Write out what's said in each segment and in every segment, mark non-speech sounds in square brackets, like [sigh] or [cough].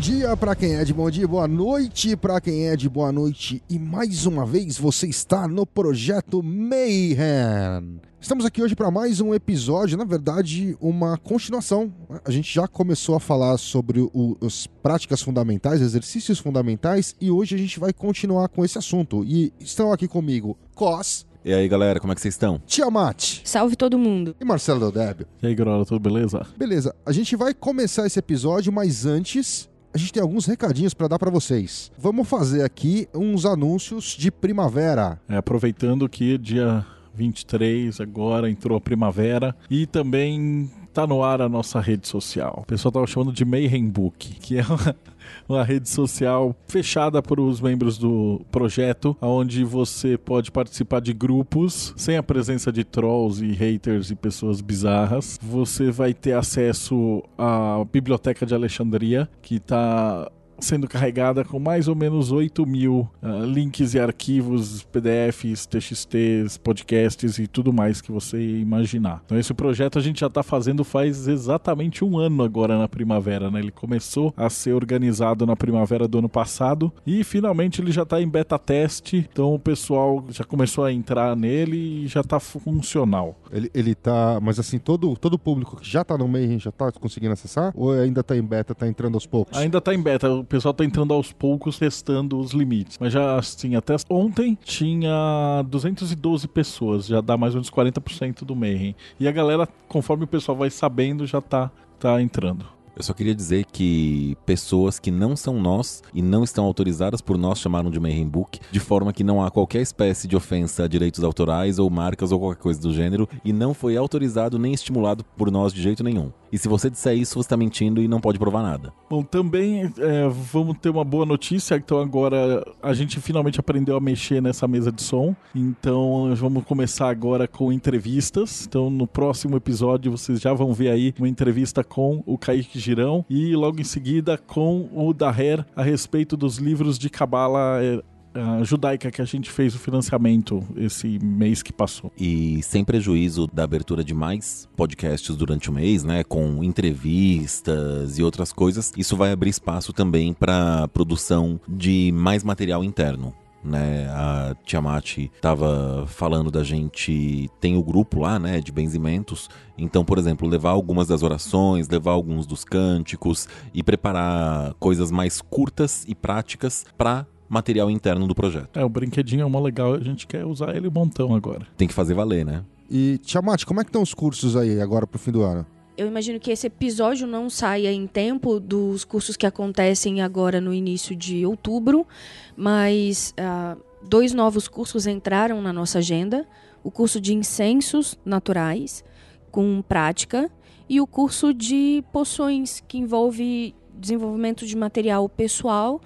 Dia para quem é de bom dia, boa noite para quem é de boa noite e mais uma vez você está no projeto Mayhem. Estamos aqui hoje para mais um episódio, na verdade, uma continuação. A gente já começou a falar sobre o, as práticas fundamentais, exercícios fundamentais, e hoje a gente vai continuar com esse assunto. E estão aqui comigo Cos, E aí, galera, como é que vocês estão? Tiamat Salve todo mundo. e Marcelo Del Débio. E aí, Grola, tudo beleza? Beleza, a gente vai começar esse episódio, mas antes a gente tem alguns recadinhos para dar para vocês. Vamos fazer aqui uns anúncios de primavera. É, aproveitando que dia 23 agora entrou a primavera e também tá no ar a nossa rede social. O pessoal tava chamando de Mayhem Book, que é uma, uma rede social fechada para os membros do projeto, onde você pode participar de grupos sem a presença de trolls e haters e pessoas bizarras. Você vai ter acesso à Biblioteca de Alexandria, que está sendo carregada com mais ou menos 8 mil ah, links e arquivos, PDFs, TXTs, podcasts e tudo mais que você imaginar. Então esse projeto a gente já está fazendo faz exatamente um ano agora na primavera, né? Ele começou a ser organizado na primavera do ano passado e finalmente ele já está em beta teste, então o pessoal já começou a entrar nele e já está funcional. Ele, ele tá. Mas assim, todo todo público que já tá no Mayhem já tá conseguindo acessar? Ou ainda tá em beta, tá entrando aos poucos? Ainda tá em beta, pessoal tá entrando aos poucos testando os limites. Mas já assim, até ontem tinha 212 pessoas, já dá mais ou menos 40% do Mayhem. E a galera, conforme o pessoal vai sabendo, já tá, tá entrando. Eu só queria dizer que pessoas que não são nós e não estão autorizadas por nós chamaram de Mayhem Book, de forma que não há qualquer espécie de ofensa a direitos autorais ou marcas ou qualquer coisa do gênero, e não foi autorizado nem estimulado por nós de jeito nenhum. E se você disser isso, você está mentindo e não pode provar nada. Bom, também é, vamos ter uma boa notícia. Então, agora a gente finalmente aprendeu a mexer nessa mesa de som. Então, vamos começar agora com entrevistas. Então, no próximo episódio, vocês já vão ver aí uma entrevista com o Kaique Girão e logo em seguida com o Daher a respeito dos livros de Cabala. É, a judaica que a gente fez o financiamento esse mês que passou. E sem prejuízo da abertura de mais podcasts durante o mês, né, com entrevistas e outras coisas, isso vai abrir espaço também para produção de mais material interno. Né, a Tiamat estava falando da gente tem o grupo lá, né, de benzimentos. Então, por exemplo, levar algumas das orações, levar alguns dos cânticos e preparar coisas mais curtas e práticas para material interno do projeto. É, o brinquedinho é mó legal, a gente quer usar ele um montão agora. Tem que fazer valer, né? E, Tiamat, como é que estão os cursos aí agora pro fim do ano? Eu imagino que esse episódio não saia em tempo dos cursos que acontecem agora no início de outubro, mas ah, dois novos cursos entraram na nossa agenda: o curso de incensos naturais com prática e o curso de poções que envolve desenvolvimento de material pessoal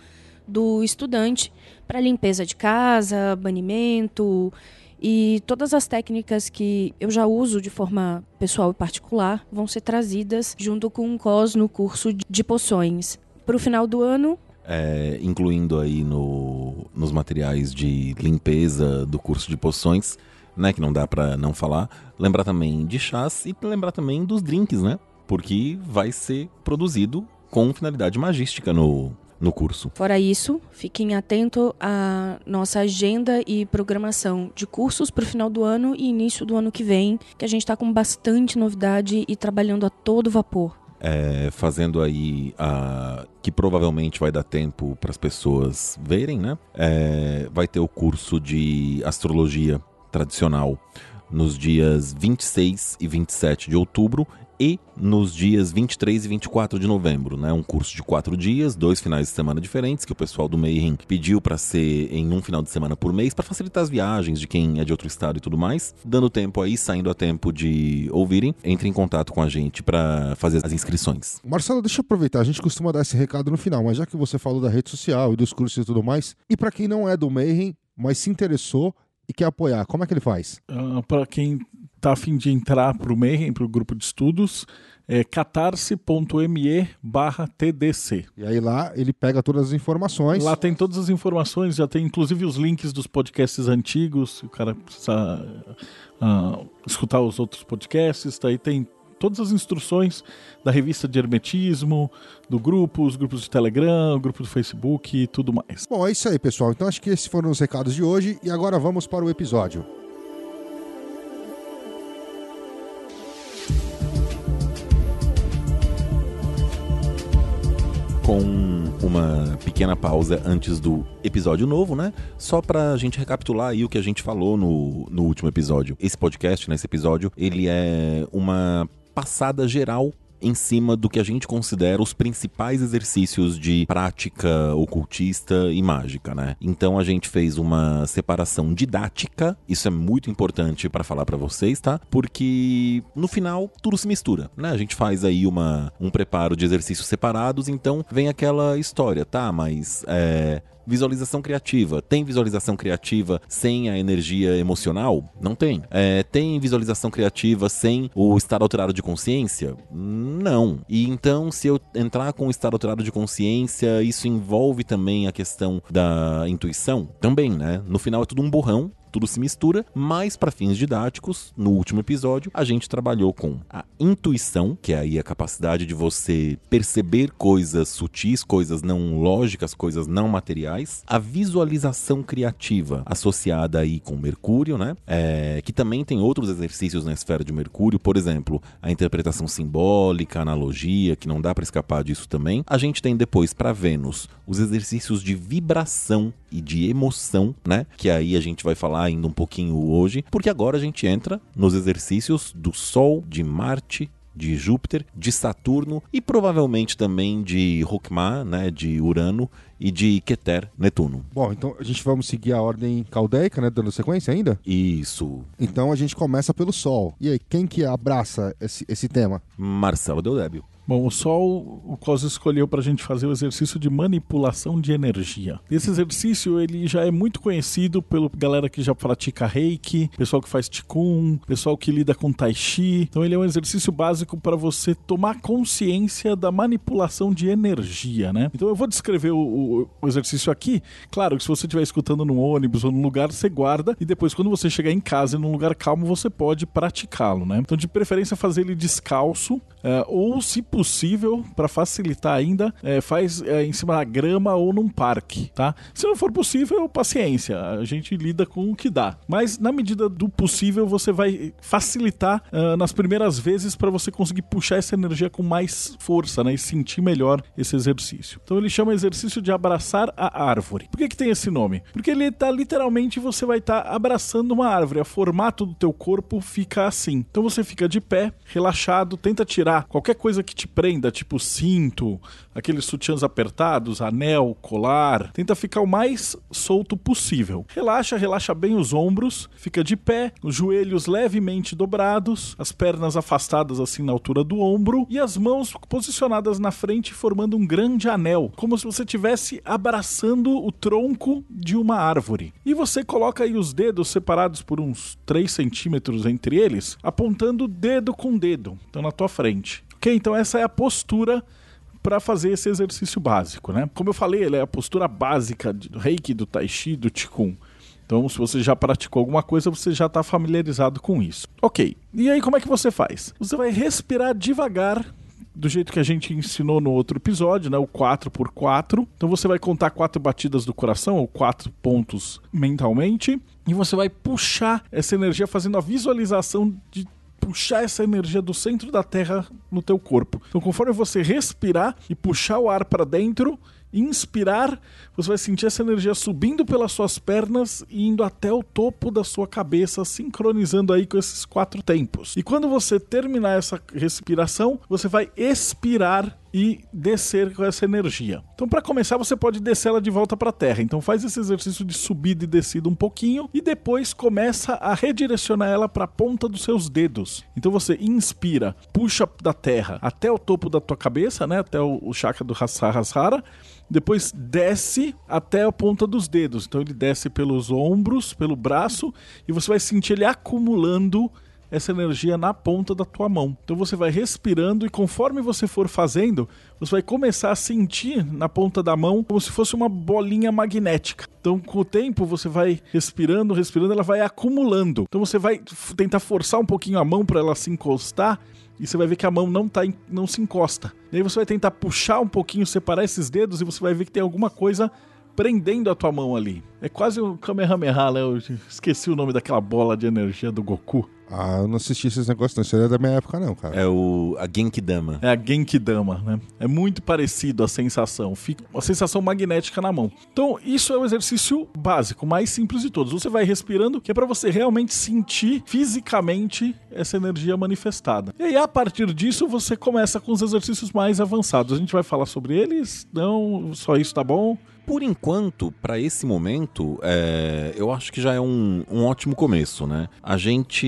do estudante para limpeza de casa, banimento e todas as técnicas que eu já uso de forma pessoal e particular vão ser trazidas junto com o COS no curso de poções. Para o final do ano, É, incluindo aí no, nos materiais de limpeza do curso de poções, né, que não dá pra não falar. Lembrar também de chás e lembrar também dos drinks, né? Porque vai ser produzido com finalidade magística no, no curso. fora isso, fiquem atentos à nossa agenda e programação de cursos para o final do ano e início do ano que vem, que a gente está com bastante novidade e trabalhando a todo vapor. É, fazendo aí a que provavelmente vai dar tempo para as pessoas verem, né? É, vai ter o curso de astrologia tradicional nos dias 26 e 27 de outubro e nos dias 23 e 24 de novembro, né? Um curso de quatro dias, dois finais de semana diferentes, que o pessoal do Mayhem pediu para ser em um final de semana por mês, para facilitar as viagens de quem é de outro estado e tudo mais. Dando tempo aí, saindo a tempo de ouvirem, entre em contato com a gente para fazer as inscrições. Marcelo, deixa eu aproveitar, a gente costuma dar esse recado no final, mas já que você falou da rede social e dos cursos e tudo mais, e pra quem não é do Mayhem, mas se interessou e quer apoiar, como é que ele faz? Uh, para quem está a fim de entrar para o Mayhem, para o grupo de estudos, é catarse.me barra TDC. E aí lá ele pega todas as informações. Lá tem todas as informações, já tem inclusive os links dos podcasts antigos, se o cara precisa uh, escutar os outros podcasts, daí tem todas as instruções da revista de hermetismo, do grupo, os grupos de Telegram, o grupo do Facebook e tudo mais. Bom, é isso aí, pessoal. Então acho que esses foram os recados de hoje e agora vamos para o episódio. Com uma pequena pausa antes do episódio novo, né? Só pra gente recapitular aí o que a gente falou no, no último episódio. Esse podcast, nesse episódio, ele é uma passada geral em cima do que a gente considera os principais exercícios de prática ocultista e mágica, né? Então a gente fez uma separação didática, isso é muito importante para falar para vocês, tá? Porque no final tudo se mistura, né? A gente faz aí uma, um preparo de exercícios separados, então vem aquela história, tá? Mas é, Visualização criativa. Tem visualização criativa sem a energia emocional? Não tem. É, tem visualização criativa sem o estado alterado de consciência? Não. E então, se eu entrar com o estado alterado de consciência, isso envolve também a questão da intuição? Também, né? No final é tudo um borrão tudo se mistura, mas para fins didáticos, no último episódio, a gente trabalhou com a intuição, que é aí a capacidade de você perceber coisas sutis, coisas não lógicas, coisas não materiais, a visualização criativa, associada aí com Mercúrio, né? É, que também tem outros exercícios na esfera de Mercúrio, por exemplo, a interpretação simbólica, analogia, que não dá para escapar disso também. A gente tem depois para Vênus os exercícios de vibração e de emoção, né? Que aí a gente vai falar ainda um pouquinho hoje, porque agora a gente entra nos exercícios do Sol, de Marte, de Júpiter, de Saturno e provavelmente também de Rokma, né, de Urano e de Keter, Netuno. Bom, então a gente vamos seguir a ordem caldeica, né, dando sequência ainda? Isso. Então a gente começa pelo Sol. E aí, quem que abraça esse, esse tema? Marcelo Deodébio. Bom, o Sol, o você escolheu para a gente fazer o exercício de manipulação de energia. Esse exercício ele já é muito conhecido pela galera que já pratica Reiki, pessoal que faz Qigong, pessoal que lida com Tai Chi. Então ele é um exercício básico para você tomar consciência da manipulação de energia, né? Então eu vou descrever o, o, o exercício aqui. Claro que se você estiver escutando no ônibus ou no lugar, você guarda e depois quando você chegar em casa e num lugar calmo, você pode praticá-lo, né? Então de preferência fazer ele descalço uh, ou se possível, para facilitar ainda, é, faz é, em cima da grama ou num parque, tá? Se não for possível, paciência, a gente lida com o que dá. Mas na medida do possível, você vai facilitar uh, nas primeiras vezes para você conseguir puxar essa energia com mais força, né? E sentir melhor esse exercício. Então ele chama exercício de abraçar a árvore. Por que, que tem esse nome? Porque ele tá literalmente você vai estar tá abraçando uma árvore. O formato do teu corpo fica assim. Então você fica de pé, relaxado, tenta tirar qualquer coisa que te prenda, tipo cinto, aqueles sutiãs apertados, anel, colar. Tenta ficar o mais solto possível. Relaxa, relaxa bem os ombros, fica de pé, os joelhos levemente dobrados, as pernas afastadas assim na altura do ombro e as mãos posicionadas na frente formando um grande anel, como se você estivesse abraçando o tronco de uma árvore. E você coloca aí os dedos separados por uns 3 centímetros entre eles, apontando dedo com dedo, então na tua frente. Ok? Então essa é a postura para fazer esse exercício básico, né? Como eu falei, ele é a postura básica do Reiki, do Tai Chi, do Qigong. Então, se você já praticou alguma coisa, você já está familiarizado com isso. Ok. E aí, como é que você faz? Você vai respirar devagar, do jeito que a gente ensinou no outro episódio, né? O 4 por 4 Então, você vai contar quatro batidas do coração, ou quatro pontos mentalmente. E você vai puxar essa energia fazendo a visualização de puxar essa energia do centro da Terra no teu corpo. Então, conforme você respirar e puxar o ar para dentro, inspirar, você vai sentir essa energia subindo pelas suas pernas e indo até o topo da sua cabeça, sincronizando aí com esses quatro tempos. E quando você terminar essa respiração, você vai expirar e descer com essa energia. Então, para começar, você pode descer ela de volta para a Terra. Então, faz esse exercício de subida e descida um pouquinho e depois começa a redirecionar ela para a ponta dos seus dedos. Então, você inspira, puxa da Terra até o topo da tua cabeça, né, até o, chakra do Hasahasrara. Depois desce até a ponta dos dedos. Então, ele desce pelos ombros, pelo braço e você vai sentir ele acumulando essa energia na ponta da tua mão. Então você vai respirando e conforme você for fazendo, você vai começar a sentir na ponta da mão como se fosse uma bolinha magnética. Então com o tempo você vai respirando, respirando, ela vai acumulando. Então você vai tentar forçar um pouquinho a mão para ela se encostar e você vai ver que a mão não, tá, não se encosta. E aí você vai tentar puxar um pouquinho, separar esses dedos e você vai ver que tem alguma coisa prendendo a tua mão ali. É quase o Kamehameha, né? Eu esqueci o nome daquela bola de energia do Goku. Ah, eu não assisti esses negócios, não. Isso aí é da minha época, não, cara. É o a Genkidama. É a Genkidama, né? É muito parecido a sensação. Fica uma sensação magnética na mão. Então, isso é o exercício básico, mais simples de todos. Você vai respirando, que é para você realmente sentir fisicamente essa energia manifestada. E aí, a partir disso, você começa com os exercícios mais avançados. A gente vai falar sobre eles. Não, só isso tá bom. Por enquanto, para esse momento, é, eu acho que já é um, um, ótimo começo, né? A gente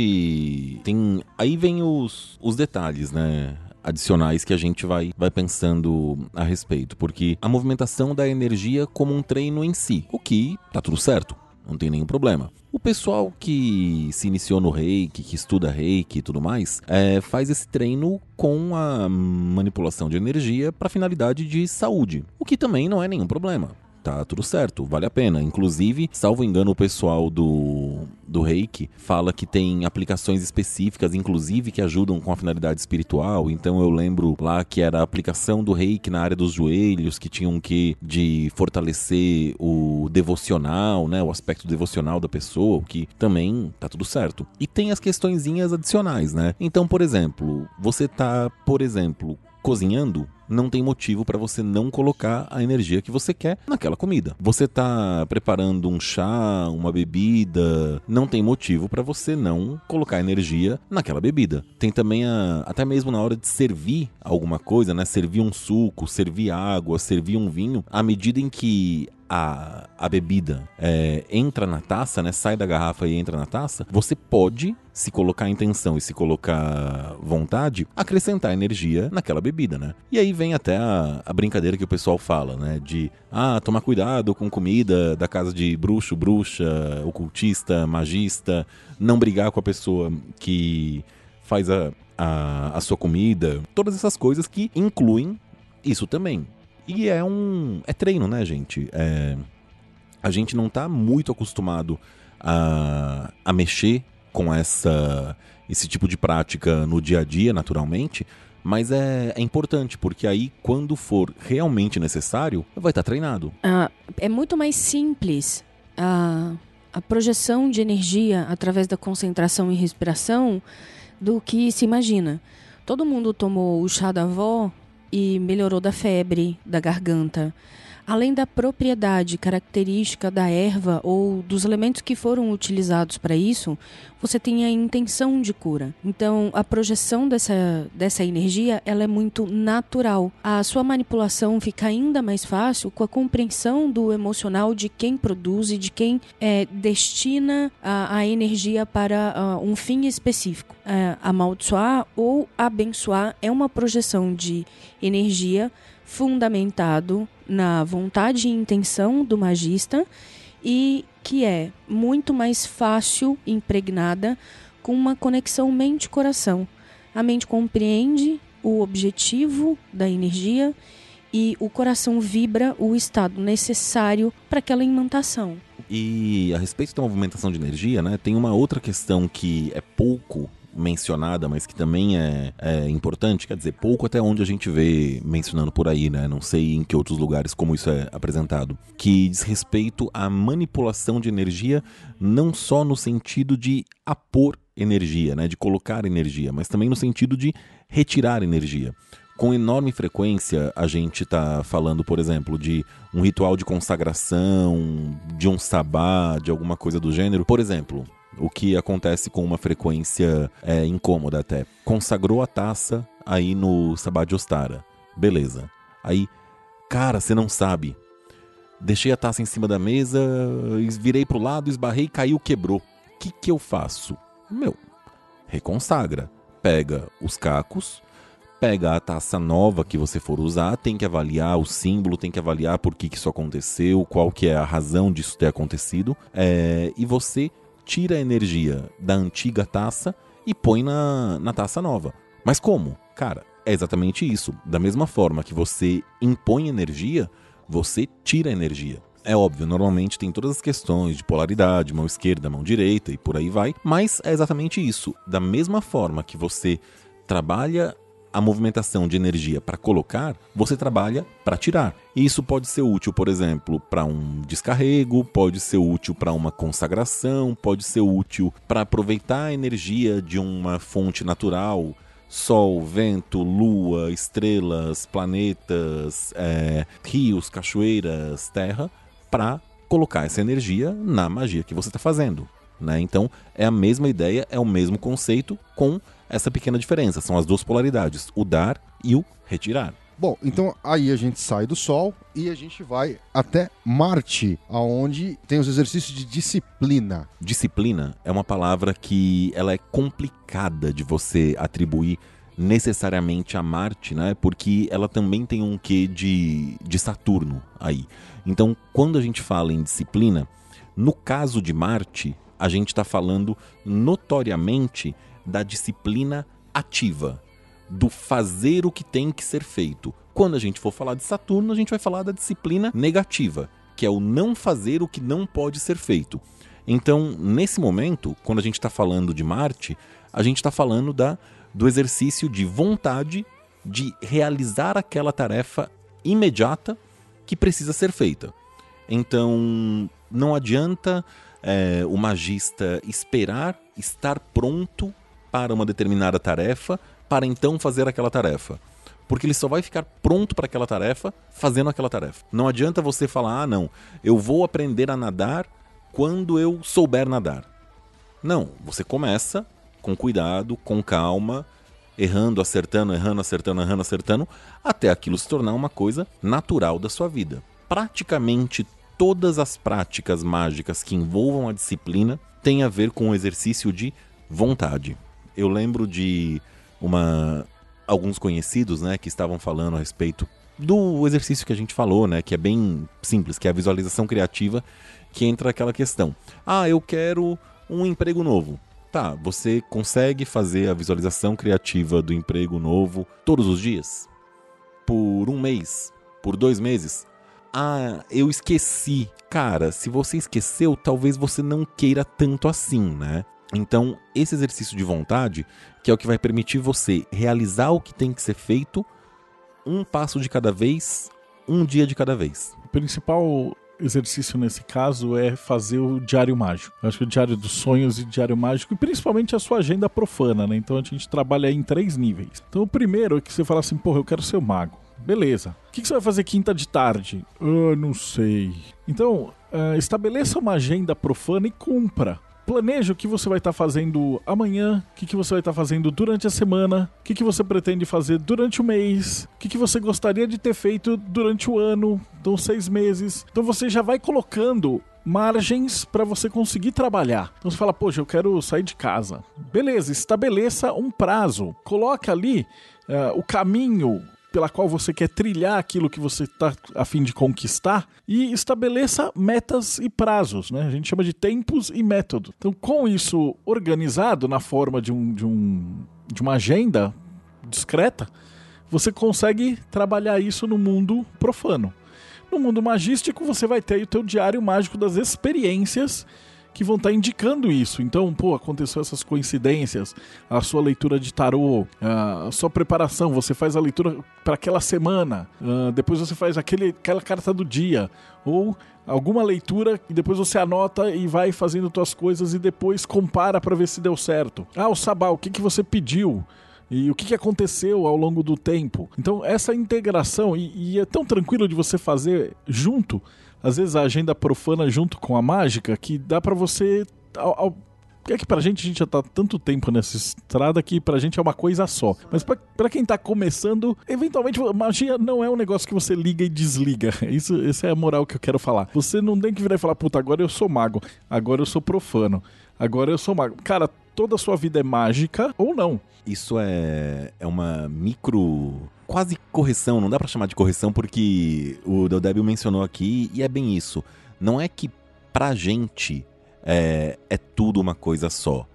tem. Aí vem os, os detalhes, né? adicionais que a gente vai, vai pensando a respeito, porque a movimentação da energia como um treino em si, o que tá tudo certo, não tem nenhum problema. O pessoal que se iniciou no reiki, que estuda reiki e tudo mais, é, faz esse treino com a manipulação de energia para finalidade de saúde, o que também não é nenhum problema tá tudo certo, vale a pena. Inclusive, salvo engano, o pessoal do, do reiki fala que tem aplicações específicas, inclusive que ajudam com a finalidade espiritual. Então eu lembro lá que era a aplicação do reiki na área dos joelhos, que tinham que de fortalecer o devocional, né? O aspecto devocional da pessoa, que também tá tudo certo. E tem as questõezinhas adicionais, né? Então, por exemplo, você tá, por exemplo, cozinhando, não tem motivo para você não colocar a energia que você quer naquela comida. Você está preparando um chá, uma bebida, não tem motivo para você não colocar energia naquela bebida. Tem também a, até mesmo na hora de servir alguma coisa, né? Servir um suco, servir água, servir um vinho, à medida em que a, a bebida é, entra na taça, né? Sai da garrafa e entra na taça, você pode, se colocar intenção e se colocar vontade, acrescentar energia naquela bebida, né? E aí vem até a, a brincadeira que o pessoal fala, né? De ah, tomar cuidado com comida da casa de bruxo, bruxa, ocultista, magista, não brigar com a pessoa que faz a, a, a sua comida, todas essas coisas que incluem isso também. E é um. É treino, né, gente? É, a gente não tá muito acostumado a, a mexer com essa, esse tipo de prática no dia a dia, naturalmente. Mas é, é importante, porque aí, quando for realmente necessário, vai estar tá treinado. Ah, é muito mais simples a, a projeção de energia através da concentração e respiração do que se imagina. Todo mundo tomou o chá da avó e melhorou da febre, da garganta. Além da propriedade característica da erva ou dos elementos que foram utilizados para isso, você tem a intenção de cura. Então, a projeção dessa, dessa energia ela é muito natural. A sua manipulação fica ainda mais fácil com a compreensão do emocional de quem produz e de quem é, destina a, a energia para uh, um fim específico. Uh, amaldiçoar ou abençoar é uma projeção de energia fundamentado na vontade e intenção do magista e que é muito mais fácil impregnada com uma conexão mente-coração. A mente compreende o objetivo da energia e o coração vibra o estado necessário para aquela imantação. E a respeito da movimentação de energia, né, tem uma outra questão que é pouco mencionada, mas que também é, é, importante, quer dizer, pouco até onde a gente vê mencionando por aí, né? Não sei em que outros lugares como isso é apresentado, que diz respeito à manipulação de energia, não só no sentido de apor energia, né? De colocar energia, mas também no sentido de retirar energia com enorme frequência a gente está falando, por exemplo, de um ritual de consagração, de um sabá, de alguma coisa do gênero. Por exemplo, o que acontece com uma frequência é, incômoda até. Consagrou a taça aí no Sabá de Ostara. Beleza. Aí, cara, você não sabe. Deixei a taça em cima da mesa, virei pro lado, esbarrei, caiu, quebrou. O que, que eu faço? Meu, reconsagra. Pega os cacos, pega a taça nova que você for usar, tem que avaliar o símbolo, tem que avaliar por que, que isso aconteceu, qual que é a razão disso ter acontecido, é, e você tira a energia da antiga taça e põe na, na taça nova. Mas como? Cara, é exatamente isso. Da mesma forma que você impõe energia, você tira energia. É óbvio, normalmente tem todas as questões de polaridade, mão esquerda, mão direita e por aí vai, mas é exatamente isso. Da mesma forma que você trabalha a movimentação de energia para colocar, você trabalha para tirar. E isso pode ser útil, por exemplo, para um descarrego, pode ser útil para uma consagração, pode ser útil para aproveitar a energia de uma fonte natural Sol, vento, lua, estrelas, planetas, é, rios, cachoeiras, terra, para colocar essa energia na magia que você está fazendo. Né? Então é a mesma ideia, é o mesmo conceito com essa pequena diferença. São as duas polaridades, o dar e o retirar. Bom, então aí a gente sai do Sol e a gente vai até Marte, aonde tem os exercícios de disciplina. Disciplina é uma palavra que ela é complicada de você atribuir necessariamente a Marte, né? Porque ela também tem um quê de, de Saturno aí. Então, quando a gente fala em disciplina, no caso de Marte, a gente está falando notoriamente da disciplina ativa, do fazer o que tem que ser feito. Quando a gente for falar de Saturno, a gente vai falar da disciplina negativa, que é o não fazer o que não pode ser feito. Então, nesse momento, quando a gente está falando de Marte, a gente está falando da, do exercício de vontade de realizar aquela tarefa imediata que precisa ser feita. Então, não adianta é, o magista esperar estar pronto para uma determinada tarefa para então fazer aquela tarefa. Porque ele só vai ficar pronto para aquela tarefa fazendo aquela tarefa. Não adianta você falar, ah, não, eu vou aprender a nadar quando eu souber nadar. Não, você começa com cuidado, com calma, errando, acertando, errando, acertando, errando, acertando, até aquilo se tornar uma coisa natural da sua vida. Praticamente todas as práticas mágicas que envolvam a disciplina têm a ver com o exercício de vontade. Eu lembro de uma alguns conhecidos, né, que estavam falando a respeito do exercício que a gente falou, né, que é bem simples, que é a visualização criativa, que entra aquela questão. Ah, eu quero um emprego novo. Tá, você consegue fazer a visualização criativa do emprego novo todos os dias? Por um mês? Por dois meses? Ah, eu esqueci. Cara, se você esqueceu, talvez você não queira tanto assim, né? Então, esse exercício de vontade, que é o que vai permitir você realizar o que tem que ser feito, um passo de cada vez, um dia de cada vez. O principal exercício nesse caso é fazer o diário mágico. Eu acho que o diário dos sonhos e diário mágico, e principalmente a sua agenda profana, né? Então a gente trabalha em três níveis. Então o primeiro é que você fala assim, porra, eu quero ser o mago. Beleza. O que, você vai fazer quinta de tarde? Eu não sei. Então, uh, estabeleça uma agenda profana e cumpra. Planeje o que você vai estar tá fazendo amanhã, o que, que você vai estar tá fazendo durante a semana, o que, que você pretende fazer durante o mês, o que, que você gostaria de ter feito durante o ano, então seis meses. Então você já vai colocando margens para você conseguir trabalhar. Então você fala, poxa, eu quero sair de casa. Beleza, estabeleça um prazo. Coloca ali uh, o caminho pela qual você quer trilhar aquilo que você está a fim de conquistar e estabeleça metas e prazos, né? A gente chama de tempos e método. Então, com isso organizado na forma de, um, de, um, de uma agenda discreta, você consegue trabalhar isso no mundo profano. No mundo magístico, você vai ter o teu diário mágico das experiências que vão estar tá indicando isso. Então, pô, aconteceu essas coincidências, a sua leitura de tarô, a sua preparação, você faz a leitura para aquela semana, depois você faz aquele, aquela carta do dia, ou alguma leitura e depois você anota e vai fazendo suas coisas e depois compara para ver se deu certo. Ah, o sabá, o que, que você pediu? e o que, aconteceu ao longo do tempo. Então, essa integração, e, e, é tão tranquilo de você fazer junto, às vezes a agenda profana junto com a mágica, que dá para você. Ao, ao, é que pra gente, a gente já tá tanto tempo nessa estrada que pra gente é uma coisa só. Mas pra, pra quem tá começando, eventualmente, magia não é um negócio que você liga e desliga. [laughs] Isso, essa é a moral que eu quero falar. Você não tem que virar e falar, puta, agora eu sou mago, agora eu sou profano, agora eu sou mago. Cara, toda a sua vida é mágica ou não. Isso é, é uma micro. quase correção, não dá pra chamar de correção porque o Deldébio mencionou aqui e é bem isso. Não é que pra gente é, é tudo uma coisa só.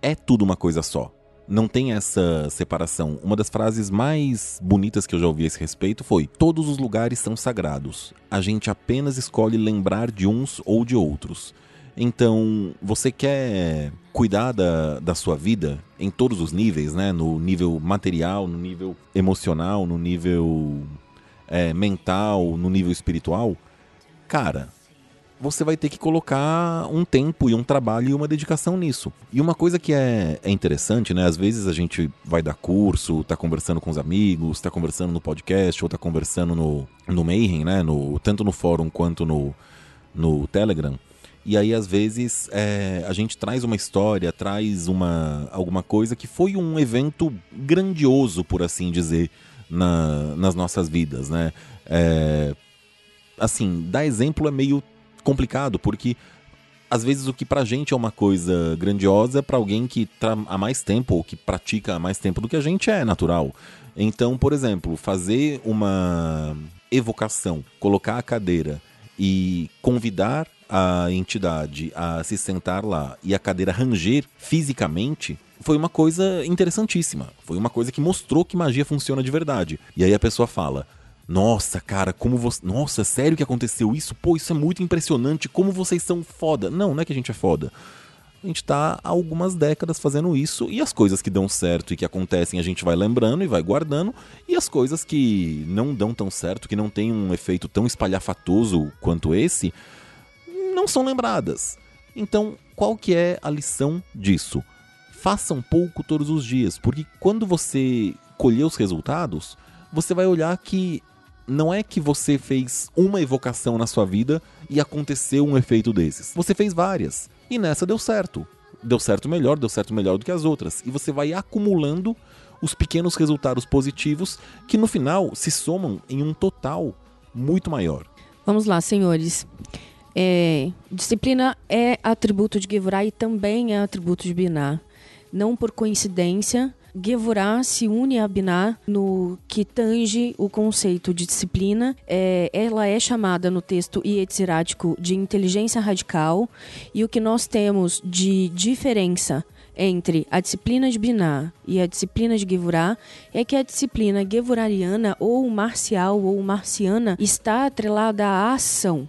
É tudo uma coisa só. Não tem essa separação. Uma das frases mais bonitas que eu já ouvi a esse respeito foi: Todos os lugares são sagrados. A gente apenas escolhe lembrar de uns ou de outros. Então, você quer cuidar da, da sua vida em todos os níveis, né? No nível material, no nível emocional, no nível é, mental, no nível espiritual. Cara, você vai ter que colocar um tempo e um trabalho e uma dedicação nisso. E uma coisa que é, é interessante, né? Às vezes a gente vai dar curso, tá conversando com os amigos, tá conversando no podcast ou tá conversando no, no Mayhem, né? No, tanto no fórum quanto no, no Telegram. E aí, às vezes, é, a gente traz uma história, traz uma, alguma coisa que foi um evento grandioso, por assim dizer, na, nas nossas vidas, né? É, assim, dar exemplo é meio complicado, porque às vezes o que pra gente é uma coisa grandiosa, para alguém que tá há mais tempo, ou que pratica há mais tempo do que a gente, é natural. Então, por exemplo, fazer uma evocação, colocar a cadeira e convidar a entidade a se sentar lá e a cadeira ranger fisicamente foi uma coisa interessantíssima. Foi uma coisa que mostrou que magia funciona de verdade. E aí a pessoa fala: Nossa, cara, como você. Nossa, sério que aconteceu isso? Pô, isso é muito impressionante. Como vocês são foda. Não, não é que a gente é foda. A gente tá há algumas décadas fazendo isso e as coisas que dão certo e que acontecem a gente vai lembrando e vai guardando, e as coisas que não dão tão certo, que não tem um efeito tão espalhafatoso quanto esse, não são lembradas. Então, qual que é a lição disso? Faça um pouco todos os dias, porque quando você colher os resultados, você vai olhar que não é que você fez uma evocação na sua vida e aconteceu um efeito desses. Você fez várias e nessa deu certo. Deu certo melhor, deu certo melhor do que as outras. E você vai acumulando os pequenos resultados positivos que no final se somam em um total muito maior. Vamos lá, senhores. É, disciplina é atributo de Gevurah e também é atributo de Binah. Não por coincidência, Gevurah se une a Binah no que tange o conceito de disciplina. É, ela é chamada no texto ietzirático de inteligência radical e o que nós temos de diferença entre a disciplina de Binah e a disciplina de Gevurah é que a disciplina gevurariana ou marcial ou marciana está atrelada à ação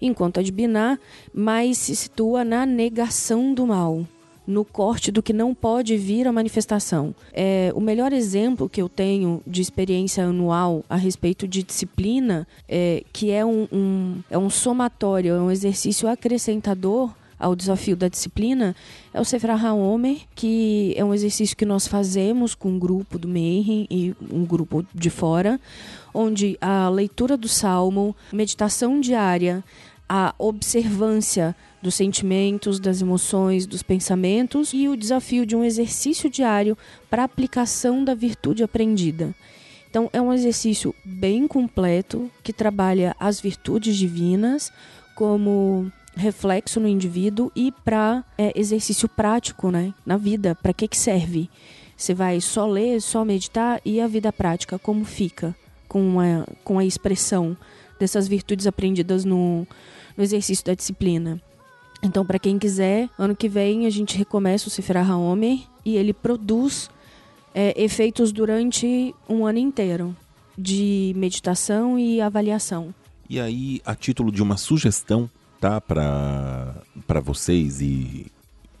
enquanto a de Binah mais se situa na negação do mal, no corte do que não pode vir à manifestação. É, o melhor exemplo que eu tenho de experiência anual a respeito de disciplina, é, que é um, um, é um somatório, é um exercício acrescentador ao desafio da disciplina é o Sefer HaOmer, que é um exercício que nós fazemos com um grupo do Mayhem e um grupo de fora, onde a leitura do Salmo, meditação diária, a observância dos sentimentos, das emoções, dos pensamentos e o desafio de um exercício diário para aplicação da virtude aprendida. Então, é um exercício bem completo que trabalha as virtudes divinas como reflexo no indivíduo e para é, exercício prático né, na vida. Para que, que serve? Você vai só ler, só meditar e a vida prática, como fica com a, com a expressão dessas virtudes aprendidas no, no exercício da disciplina. Então, para quem quiser, ano que vem a gente recomeça o Sefer Homer e ele produz é, efeitos durante um ano inteiro de meditação e avaliação. E aí, a título de uma sugestão, tá, para vocês e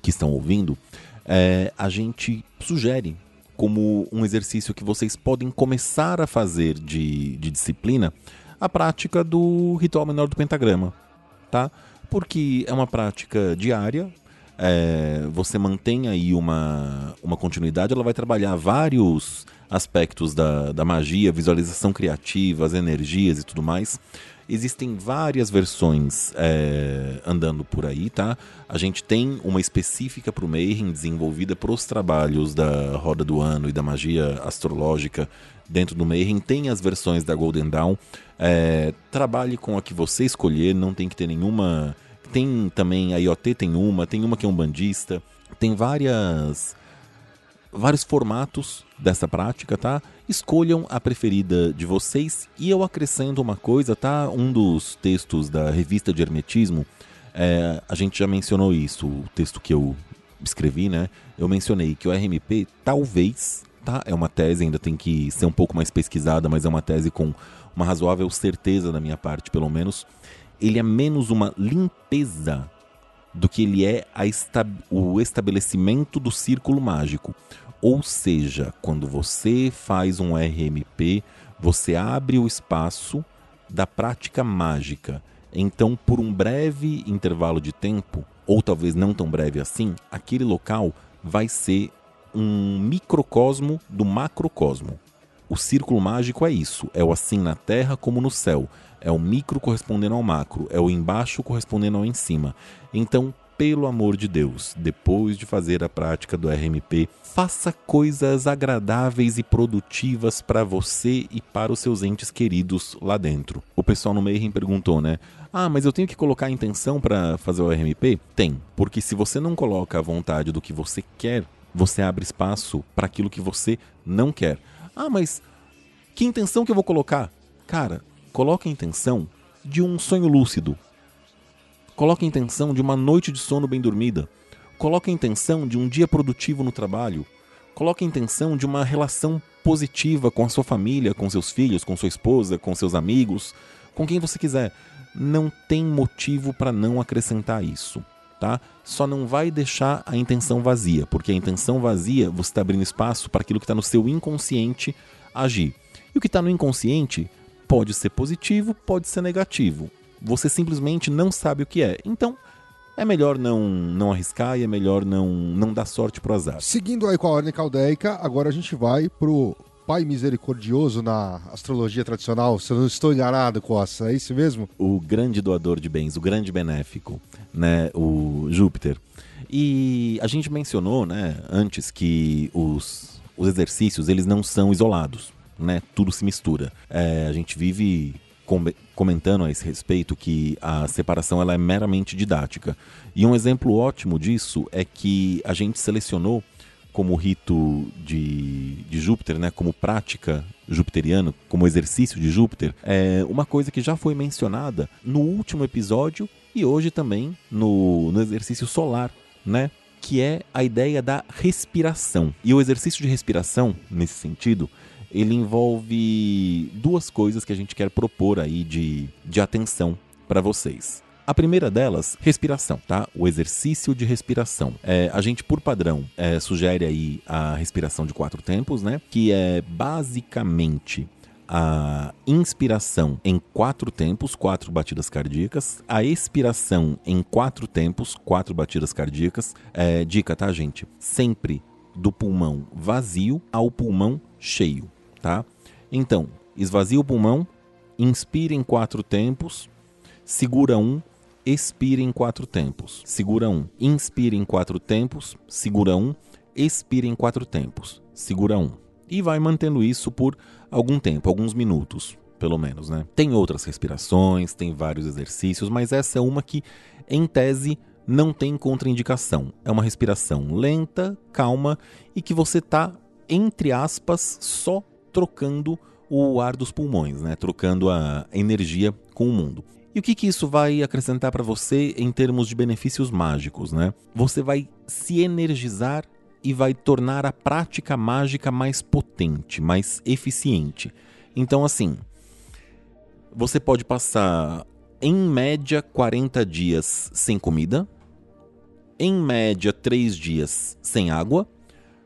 que estão ouvindo, é, a gente sugere como um exercício que vocês podem começar a fazer de, de disciplina a prática do ritual menor do pentagrama, tá? Porque é uma prática diária, é, você mantém aí uma, uma continuidade, ela vai trabalhar vários aspectos da, da magia, visualização criativa, as energias e tudo mais. Existem várias versões é, andando por aí, tá? A gente tem uma específica para o Mayhem, desenvolvida para os trabalhos da Roda do Ano e da magia astrológica dentro do Mayhem. Tem as versões da Golden Dawn. É, trabalhe com a que você escolher, não tem que ter nenhuma. Tem também a IoT, tem uma, tem uma que é um bandista. Tem várias vários formatos dessa prática, tá? Escolham a preferida de vocês e eu acrescento uma coisa, tá? Um dos textos da revista de Hermetismo, é, a gente já mencionou isso, o texto que eu escrevi, né? Eu mencionei que o RMP talvez, tá? É uma tese, ainda tem que ser um pouco mais pesquisada, mas é uma tese com uma razoável certeza da minha parte, pelo menos. Ele é menos uma limpeza do que ele é esta o estabelecimento do círculo mágico. Ou seja, quando você faz um RMP, você abre o espaço da prática mágica. Então, por um breve intervalo de tempo, ou talvez não tão breve assim, aquele local vai ser um microcosmo do macrocosmo. O círculo mágico é isso, é o assim na terra como no céu. É o micro correspondendo ao macro, é o embaixo correspondendo ao em cima. Então, pelo amor de Deus, depois de fazer a prática do RMP, faça coisas agradáveis e produtivas para você e para os seus entes queridos lá dentro. O pessoal no Mayhem perguntou, né? Ah, mas eu tenho que colocar a intenção para fazer o RMP? Tem, porque se você não coloca a vontade do que você quer, você abre espaço para aquilo que você não quer. Ah, mas que intenção que eu vou colocar? Cara, coloque a intenção de um sonho lúcido, Coloque a intenção de uma noite de sono bem dormida. Coloque a intenção de um dia produtivo no trabalho. Coloque a intenção de uma relação positiva com a sua família, com seus filhos, com sua esposa, com seus amigos, com quem você quiser. Não tem motivo para não acrescentar isso, tá? Só não vai deixar a intenção vazia, porque a intenção vazia você está abrindo espaço para aquilo que está no seu inconsciente agir. E o que está no inconsciente pode ser positivo, pode ser negativo você simplesmente não sabe o que é. Então, é melhor não, não arriscar e é melhor não, não dar sorte pro azar. Seguindo aí com a ordem caldeica, agora a gente vai pro Pai Misericordioso na astrologia tradicional. Se eu não estou enganado, Costa, é isso mesmo? O grande doador de bens, o grande benéfico, né? O Júpiter. E a gente mencionou, né, antes que os, os exercícios, eles não são isolados, né? Tudo se mistura. É, a gente vive comentando a esse respeito que a separação ela é meramente didática. E um exemplo ótimo disso é que a gente selecionou como rito de, de Júpiter, né, como prática jupiteriana, como exercício de Júpiter, é uma coisa que já foi mencionada no último episódio e hoje também no, no exercício solar, né? Que é a ideia da respiração. E o exercício de respiração, nesse sentido, ele envolve duas coisas que a gente quer propor aí de, de atenção para vocês. A primeira delas, respiração, tá? O exercício de respiração. É, a gente, por padrão, é, sugere aí a respiração de quatro tempos, né? Que é basicamente a inspiração em quatro tempos, quatro batidas cardíacas, a expiração em quatro tempos, quatro batidas cardíacas. É, dica, tá, gente? Sempre do pulmão vazio ao pulmão cheio tá? Então, esvazia o pulmão, inspira em quatro tempos, segura um, expira em quatro tempos, segura um, inspira em quatro tempos, segura um, expira em quatro tempos, segura um. E vai mantendo isso por algum tempo, alguns minutos, pelo menos, né? Tem outras respirações, tem vários exercícios, mas essa é uma que, em tese, não tem contraindicação. É uma respiração lenta, calma e que você tá, entre aspas, só trocando o ar dos pulmões, né? trocando a energia com o mundo. E o que, que isso vai acrescentar para você em termos de benefícios mágicos? Né? Você vai se energizar e vai tornar a prática mágica mais potente, mais eficiente. Então, assim, você pode passar em média 40 dias sem comida, em média 3 dias sem água,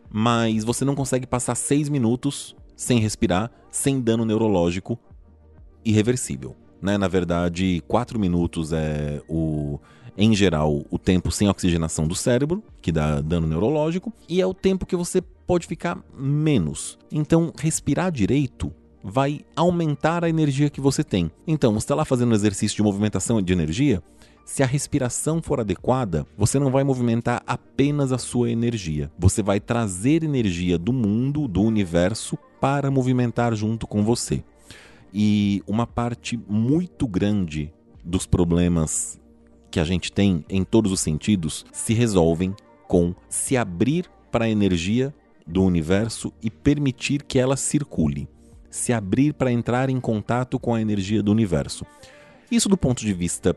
mas você não consegue passar 6 minutos sem respirar, sem dano neurológico irreversível. Né? Na verdade, 4 minutos é o em geral, o tempo sem oxigenação do cérebro, que dá dano neurológico, e é o tempo que você pode ficar menos. Então, respirar direito vai aumentar a energia que você tem. Então, você está lá fazendo um exercício de movimentação de energia, se a respiração for adequada, você não vai movimentar apenas a sua energia. Você vai trazer energia do mundo, do universo, para movimentar junto com você. E uma parte muito grande dos problemas que a gente tem em todos os sentidos se resolvem com se abrir para a energia do universo e permitir que ela circule. Se abrir para entrar em contato com a energia do universo. Isso do ponto de vista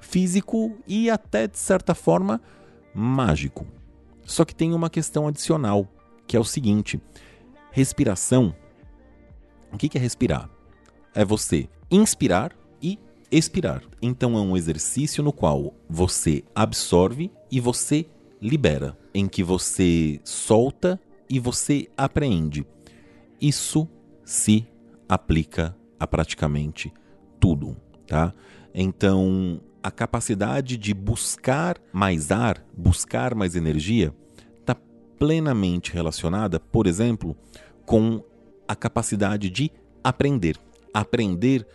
físico e até de certa forma mágico. Só que tem uma questão adicional, que é o seguinte: respiração. O que é respirar? É você inspirar e expirar. Então é um exercício no qual você absorve e você libera, em que você solta e você apreende. Isso se aplica a praticamente tudo, tá? Então, a capacidade de buscar mais ar, buscar mais energia, está plenamente relacionada, por exemplo, com a capacidade de aprender. Aprender,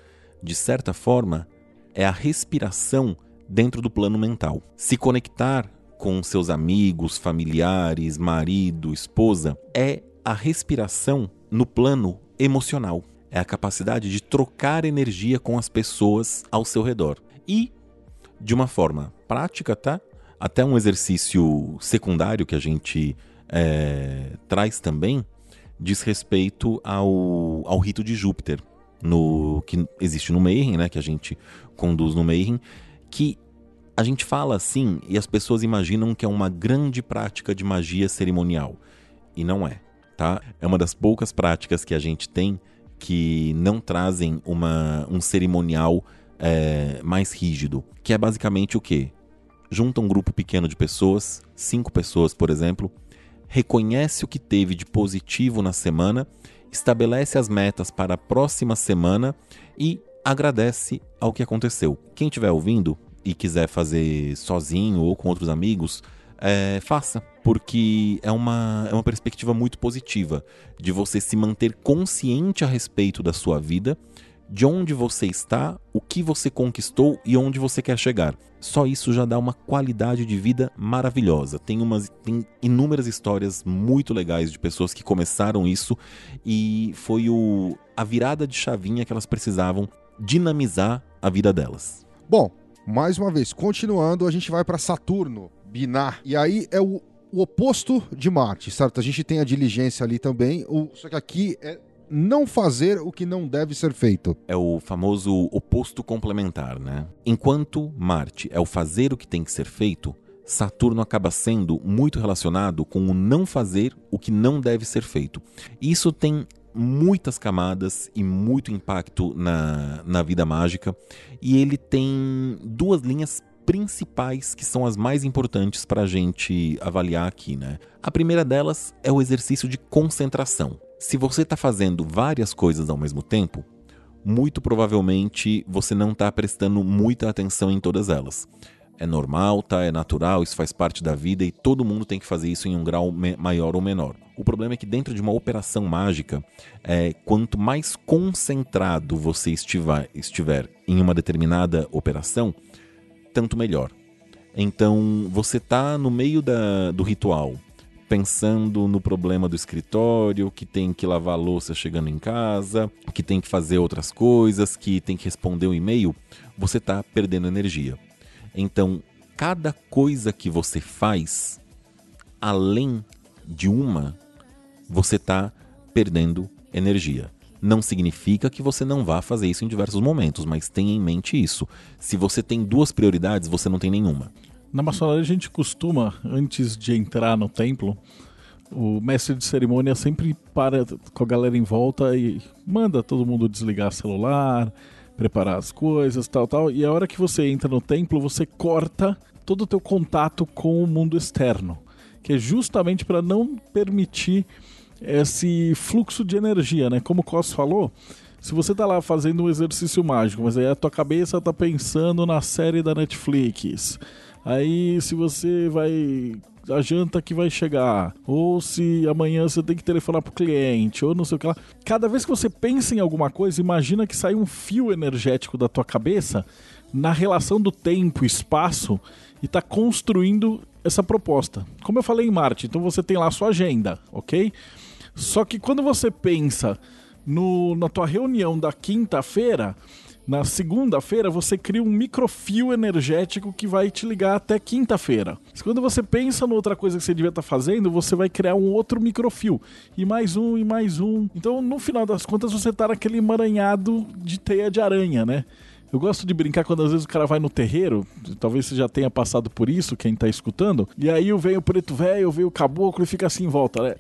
de certa forma, é a respiração dentro do plano mental. Se conectar com seus amigos, familiares, marido, esposa, é a respiração no plano emocional. É a capacidade de trocar energia com as pessoas ao seu redor. E de uma forma prática, tá? Até um exercício secundário que a gente é, traz também diz respeito ao, ao rito de Júpiter, no que existe no Mayhem, né? Que a gente conduz no Mayhem, que a gente fala assim e as pessoas imaginam que é uma grande prática de magia cerimonial. E não é, tá? É uma das poucas práticas que a gente tem que não trazem uma, um cerimonial é, mais rígido, que é basicamente o que? Junta um grupo pequeno de pessoas, cinco pessoas, por exemplo, reconhece o que teve de positivo na semana, estabelece as metas para a próxima semana e agradece ao que aconteceu. Quem estiver ouvindo e quiser fazer sozinho ou com outros amigos, é, faça, porque é uma, é uma perspectiva muito positiva de você se manter consciente a respeito da sua vida de onde você está, o que você conquistou e onde você quer chegar. Só isso já dá uma qualidade de vida maravilhosa. Tem, umas, tem inúmeras histórias muito legais de pessoas que começaram isso e foi o, a virada de chavinha que elas precisavam dinamizar a vida delas. Bom, mais uma vez, continuando, a gente vai para Saturno, Binar. E aí é o, o oposto de Marte, certo? A gente tem a diligência ali também, o, só que aqui é não fazer o que não deve ser feito. É o famoso oposto complementar, né? Enquanto Marte é o fazer o que tem que ser feito, Saturno acaba sendo muito relacionado com o não fazer o que não deve ser feito. Isso tem muitas camadas e muito impacto na, na vida mágica, e ele tem duas linhas principais que são as mais importantes para a gente avaliar aqui, né? A primeira delas é o exercício de concentração. Se você está fazendo várias coisas ao mesmo tempo, muito provavelmente você não está prestando muita atenção em todas elas. É normal, tá? É natural, isso faz parte da vida e todo mundo tem que fazer isso em um grau maior ou menor. O problema é que dentro de uma operação mágica, é, quanto mais concentrado você estiver, estiver em uma determinada operação, tanto melhor. Então, você está no meio da, do ritual, pensando no problema do escritório, que tem que lavar a louça chegando em casa, que tem que fazer outras coisas, que tem que responder um e-mail, você está perdendo energia. Então, cada coisa que você faz, além de uma, você está perdendo energia. Não significa que você não vá fazer isso em diversos momentos, mas tenha em mente isso. Se você tem duas prioridades, você não tem nenhuma. Na maçonaria a gente costuma, antes de entrar no templo, o mestre de cerimônia sempre para com a galera em volta e manda todo mundo desligar celular, preparar as coisas, tal, tal. E a hora que você entra no templo, você corta todo o teu contato com o mundo externo, que é justamente para não permitir esse fluxo de energia, né? Como o Cos falou, se você tá lá fazendo um exercício mágico, mas aí a tua cabeça tá pensando na série da Netflix. Aí se você vai a janta que vai chegar, ou se amanhã você tem que telefonar pro cliente, ou não sei o que lá. Cada vez que você pensa em alguma coisa, imagina que sai um fio energético da tua cabeça na relação do tempo e espaço e tá construindo essa proposta. Como eu falei em Marte, então você tem lá a sua agenda, ok? Só que quando você pensa no, na tua reunião da quinta-feira, na segunda-feira você cria um microfio energético que vai te ligar até quinta-feira. Quando você pensa em outra coisa que você devia estar tá fazendo, você vai criar um outro microfio. E mais um, e mais um. Então, no final das contas, você tá naquele emaranhado de teia de aranha, né? Eu gosto de brincar quando às vezes o cara vai no terreiro, talvez você já tenha passado por isso, quem tá escutando, e aí vem o preto velho, vem o caboclo e fica assim em volta, né?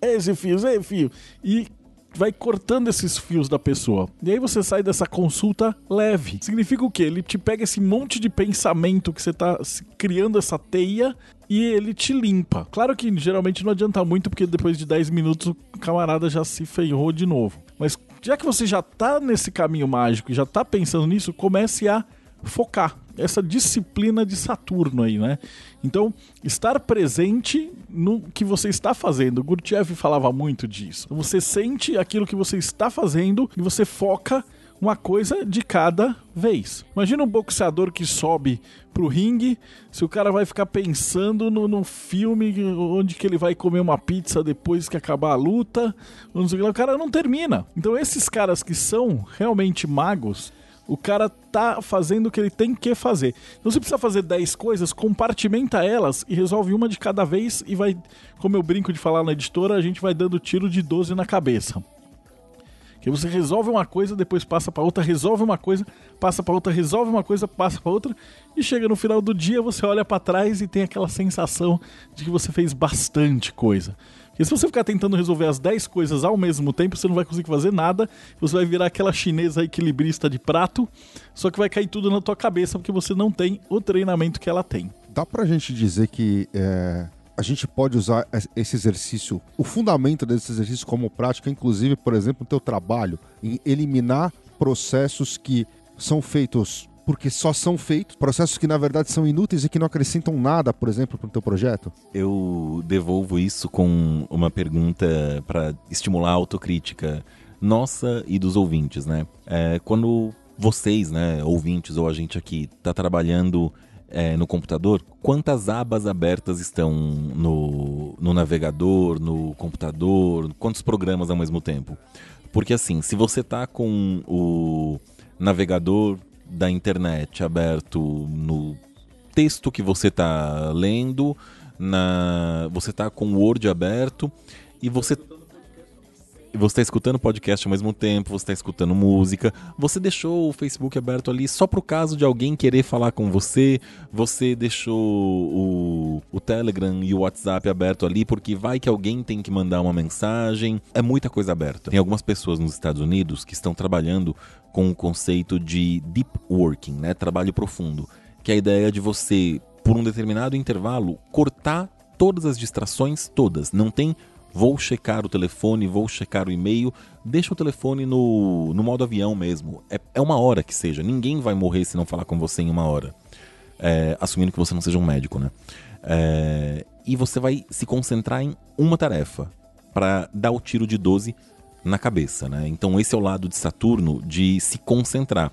Esse fio, esse fio. E vai cortando esses fios da pessoa. E aí você sai dessa consulta leve. Significa o quê? Ele te pega esse monte de pensamento que você tá criando essa teia e ele te limpa. Claro que geralmente não adianta muito, porque depois de 10 minutos o camarada já se ferrou de novo. Mas já que você já tá nesse caminho mágico e já tá pensando nisso, comece a focar essa disciplina de Saturno aí, né? Então, estar presente no que você está fazendo. Gurdjieff falava muito disso. Você sente aquilo que você está fazendo e você foca uma coisa de cada vez. Imagina um boxeador que sobe pro ringue, se o cara vai ficar pensando no, no filme onde que ele vai comer uma pizza depois que acabar a luta, o cara não termina. Então esses caras que são realmente magos, o cara tá fazendo o que ele tem que fazer. Então, se precisa fazer 10 coisas, compartimenta elas e resolve uma de cada vez e vai, como eu brinco de falar na editora, a gente vai dando tiro de 12 na cabeça. Que você resolve uma coisa, depois passa para outra, resolve uma coisa, passa para outra, resolve uma coisa, passa para outra e chega no final do dia, você olha para trás e tem aquela sensação de que você fez bastante coisa. Porque se você ficar tentando resolver as 10 coisas ao mesmo tempo, você não vai conseguir fazer nada. Você vai virar aquela chinesa equilibrista de prato, só que vai cair tudo na tua cabeça porque você não tem o treinamento que ela tem. Dá pra gente dizer que é, a gente pode usar esse exercício, o fundamento desse exercício como prática, inclusive, por exemplo, no teu trabalho, em eliminar processos que são feitos porque só são feitos, processos que na verdade são inúteis e que não acrescentam nada, por exemplo, para o teu projeto? Eu devolvo isso com uma pergunta para estimular a autocrítica nossa e dos ouvintes, né? É, quando vocês, né, ouvintes ou a gente aqui, está trabalhando é, no computador, quantas abas abertas estão no, no navegador, no computador, quantos programas ao mesmo tempo? Porque assim, se você tá com o navegador da internet aberto no texto que você está lendo, na você está com o Word aberto e você você está escutando podcast ao mesmo tempo, você está escutando música, você deixou o Facebook aberto ali só pro caso de alguém querer falar com você, você deixou o, o Telegram e o WhatsApp aberto ali porque vai que alguém tem que mandar uma mensagem. É muita coisa aberta. Tem algumas pessoas nos Estados Unidos que estão trabalhando com o conceito de deep working, né? trabalho profundo, que é a ideia de você, por um determinado intervalo, cortar todas as distrações, todas. Não tem vou checar o telefone, vou checar o e-mail, deixa o telefone no, no modo avião mesmo. É, é uma hora que seja, ninguém vai morrer se não falar com você em uma hora. É, assumindo que você não seja um médico, né? É, e você vai se concentrar em uma tarefa para dar o tiro de 12 na cabeça, né? Então esse é o lado de Saturno de se concentrar.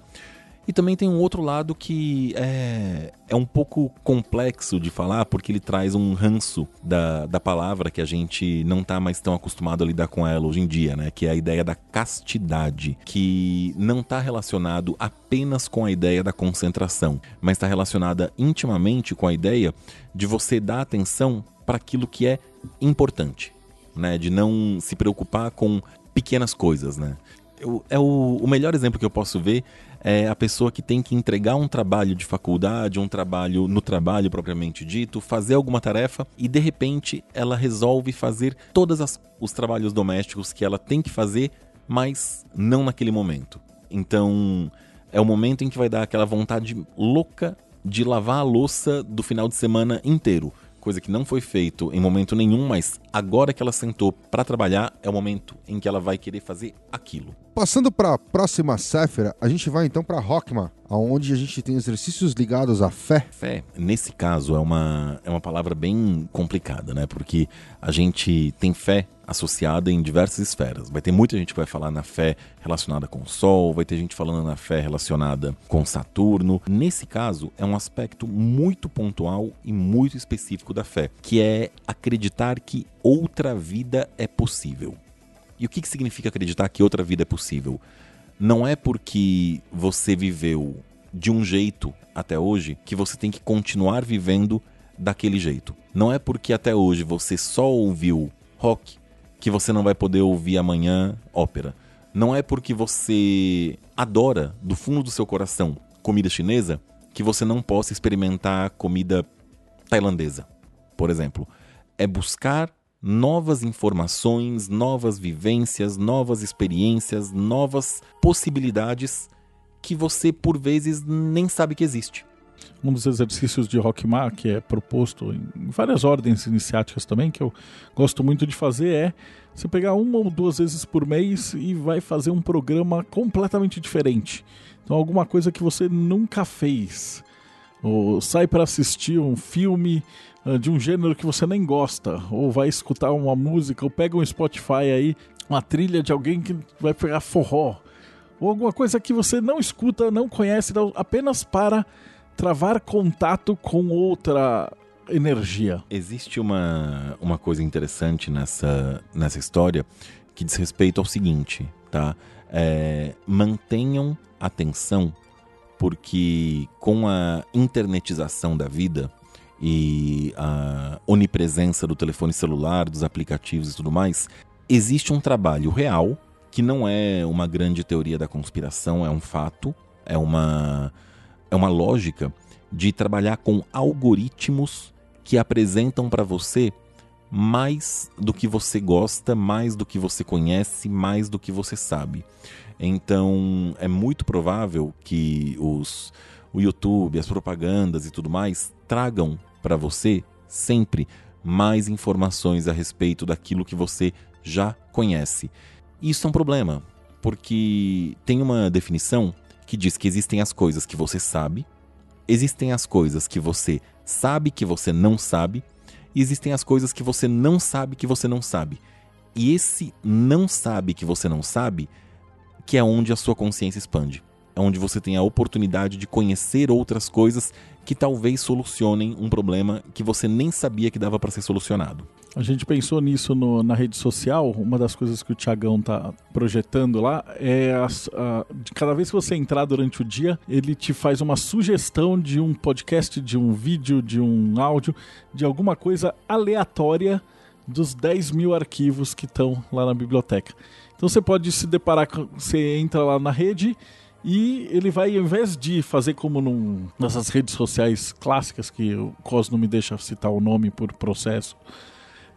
E também tem um outro lado que é, é um pouco complexo de falar, porque ele traz um ranço da, da palavra que a gente não está mais tão acostumado a lidar com ela hoje em dia, né? Que é a ideia da castidade, que não está relacionado apenas com a ideia da concentração, mas está relacionada intimamente com a ideia de você dar atenção para aquilo que é importante, né? De não se preocupar com pequenas coisas, né? Eu, é o, o melhor exemplo que eu posso ver é a pessoa que tem que entregar um trabalho de faculdade, um trabalho no trabalho propriamente dito, fazer alguma tarefa e de repente ela resolve fazer todos os trabalhos domésticos que ela tem que fazer, mas não naquele momento. Então é o momento em que vai dar aquela vontade louca de lavar a louça do final de semana inteiro coisa que não foi feito em momento nenhum, mas agora que ela sentou para trabalhar, é o momento em que ela vai querer fazer aquilo. Passando para a próxima Séfera, a gente vai então para Rockma, onde a gente tem exercícios ligados à fé. Fé, nesse caso, é uma, é uma palavra bem complicada, né? Porque a gente tem fé associada em diversas esferas. Vai ter muita gente que vai falar na fé relacionada com o Sol, vai ter gente falando na fé relacionada com Saturno. Nesse caso, é um aspecto muito pontual e muito específico da fé, que é acreditar que outra vida é possível. E o que, que significa acreditar que outra vida é possível? Não é porque você viveu de um jeito até hoje que você tem que continuar vivendo daquele jeito. Não é porque até hoje você só ouviu rock que você não vai poder ouvir amanhã ópera. Não é porque você adora do fundo do seu coração comida chinesa que você não possa experimentar comida tailandesa, por exemplo. É buscar novas informações, novas vivências, novas experiências, novas possibilidades que você por vezes nem sabe que existe. Um dos exercícios de Rockmar que é proposto em várias ordens iniciáticas também, que eu gosto muito de fazer, é você pegar uma ou duas vezes por mês e vai fazer um programa completamente diferente. Então, alguma coisa que você nunca fez. Ou sai para assistir um filme de um gênero que você nem gosta, ou vai escutar uma música, ou pega um Spotify aí, uma trilha de alguém que vai pegar forró, ou alguma coisa que você não escuta, não conhece, apenas para travar contato com outra energia. Existe uma, uma coisa interessante nessa, nessa história que diz respeito ao seguinte, tá? É, mantenham atenção porque com a internetização da vida e a onipresença do telefone celular, dos aplicativos e tudo mais, existe um trabalho real que não é uma grande teoria da conspiração, é um fato, é uma é uma lógica de trabalhar com algoritmos que apresentam para você mais do que você gosta, mais do que você conhece, mais do que você sabe. Então é muito provável que os, o YouTube, as propagandas e tudo mais tragam para você sempre mais informações a respeito daquilo que você já conhece. Isso é um problema, porque tem uma definição que diz que existem as coisas que você sabe, existem as coisas que você sabe que você não sabe, e existem as coisas que você não sabe que você não sabe. E esse não sabe que você não sabe que é onde a sua consciência expande. É onde você tem a oportunidade de conhecer outras coisas que talvez solucionem um problema que você nem sabia que dava para ser solucionado. A gente pensou nisso no, na rede social. Uma das coisas que o Tiagão tá projetando lá é a, a, cada vez que você entrar durante o dia, ele te faz uma sugestão de um podcast, de um vídeo, de um áudio, de alguma coisa aleatória dos 10 mil arquivos que estão lá na biblioteca. Então você pode se deparar. Você entra lá na rede e ele vai, ao invés de fazer como num, nessas redes sociais clássicas, que o Cos não me deixa citar o nome por processo,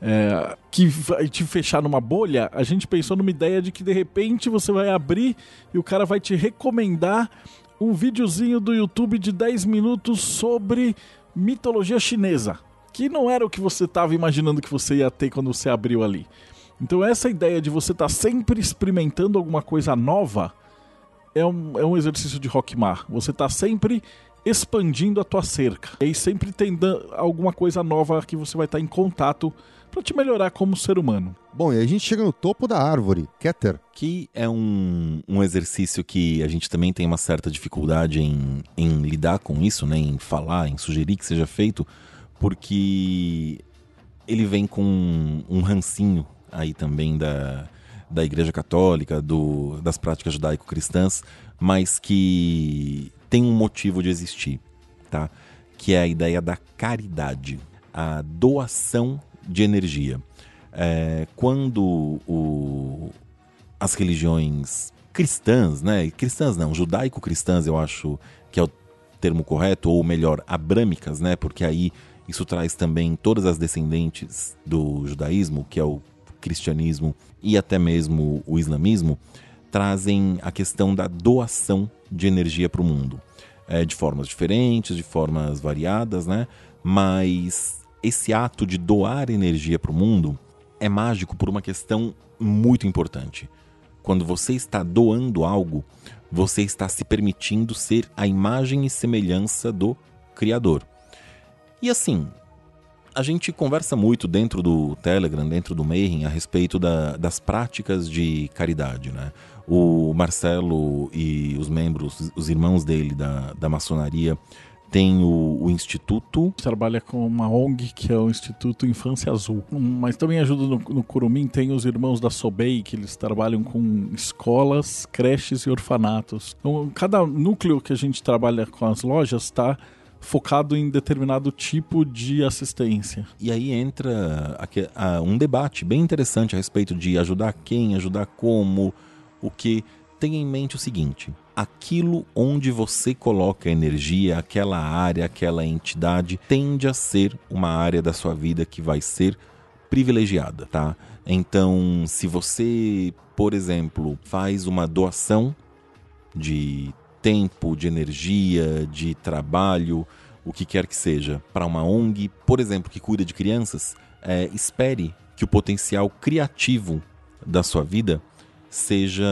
é, que vai te fechar numa bolha, a gente pensou numa ideia de que de repente você vai abrir e o cara vai te recomendar um videozinho do YouTube de 10 minutos sobre mitologia chinesa. Que não era o que você estava imaginando que você ia ter quando você abriu ali. Então essa ideia de você estar tá sempre experimentando alguma coisa nova é um, é um exercício de Rockmar. Você está sempre expandindo a tua cerca. E aí sempre tem alguma coisa nova que você vai estar tá em contato para te melhorar como ser humano. Bom, e a gente chega no topo da árvore, Keter. Que é um, um exercício que a gente também tem uma certa dificuldade em, em lidar com isso, né? em falar, em sugerir que seja feito, porque ele vem com um, um rancinho aí também da, da Igreja Católica, do, das práticas judaico-cristãs, mas que tem um motivo de existir, tá? Que é a ideia da caridade, a doação de energia. É, quando o, as religiões cristãs, né? Cristãs não, judaico-cristãs, eu acho que é o termo correto, ou melhor, abrâmicas, né? Porque aí isso traz também todas as descendentes do judaísmo, que é o cristianismo e até mesmo o islamismo, trazem a questão da doação de energia para o mundo. É, de formas diferentes, de formas variadas, né? Mas esse ato de doar energia para o mundo é mágico por uma questão muito importante. Quando você está doando algo, você está se permitindo ser a imagem e semelhança do Criador. E assim, a gente conversa muito dentro do Telegram, dentro do Mayhem, a respeito da, das práticas de caridade, né? O Marcelo e os membros, os irmãos dele da, da maçonaria, tem o, o, Instituto. Trabalha com uma ONG que é o Instituto Infância Azul. Mas também ajuda no, no Curumim, tem os irmãos da Sobei, que eles trabalham com escolas, creches e orfanatos. Então, cada núcleo que a gente trabalha com as lojas está focado em determinado tipo de assistência. E aí entra aqui, um debate bem interessante a respeito de ajudar quem, ajudar como, o que. Tenha em mente o seguinte: aquilo onde você coloca energia, aquela área, aquela entidade, tende a ser uma área da sua vida que vai ser privilegiada, tá? Então, se você, por exemplo, faz uma doação de tempo, de energia, de trabalho, o que quer que seja, para uma ONG, por exemplo, que cuida de crianças, é, espere que o potencial criativo da sua vida seja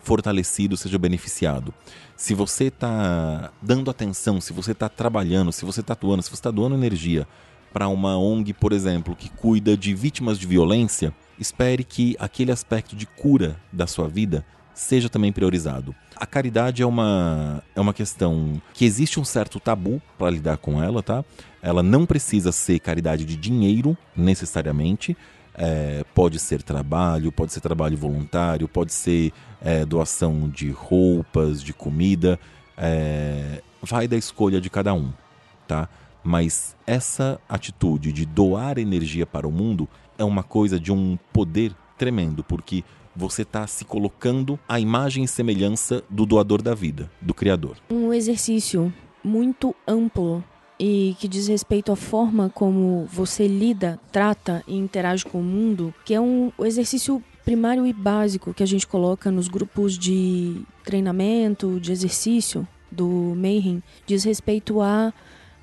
fortalecido, seja beneficiado. Se você está dando atenção, se você está trabalhando, se você está atuando, se você está doando energia para uma ONG, por exemplo, que cuida de vítimas de violência, espere que aquele aspecto de cura da sua vida seja também priorizado. A caridade é uma, é uma questão que existe um certo tabu para lidar com ela, tá? Ela não precisa ser caridade de dinheiro, necessariamente. É, pode ser trabalho, pode ser trabalho voluntário, pode ser é, doação de roupas, de comida. É, vai da escolha de cada um, tá? Mas essa atitude de doar energia para o mundo é uma coisa de um poder tremendo, porque você está se colocando à imagem e semelhança do doador da vida, do Criador. Um exercício muito amplo e que diz respeito à forma como você lida, trata e interage com o mundo, que é um exercício primário e básico que a gente coloca nos grupos de treinamento, de exercício do Mayhem, diz respeito à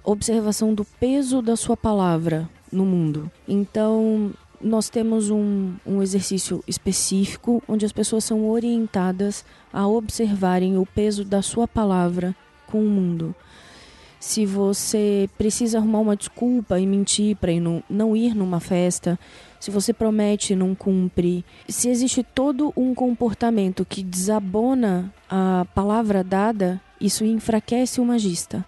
observação do peso da sua palavra no mundo. Então, nós temos um, um exercício específico onde as pessoas são orientadas a observarem o peso da sua palavra com o mundo. Se você precisa arrumar uma desculpa e mentir para não ir numa festa, se você promete e não cumpre, se existe todo um comportamento que desabona a palavra dada, isso enfraquece o magista.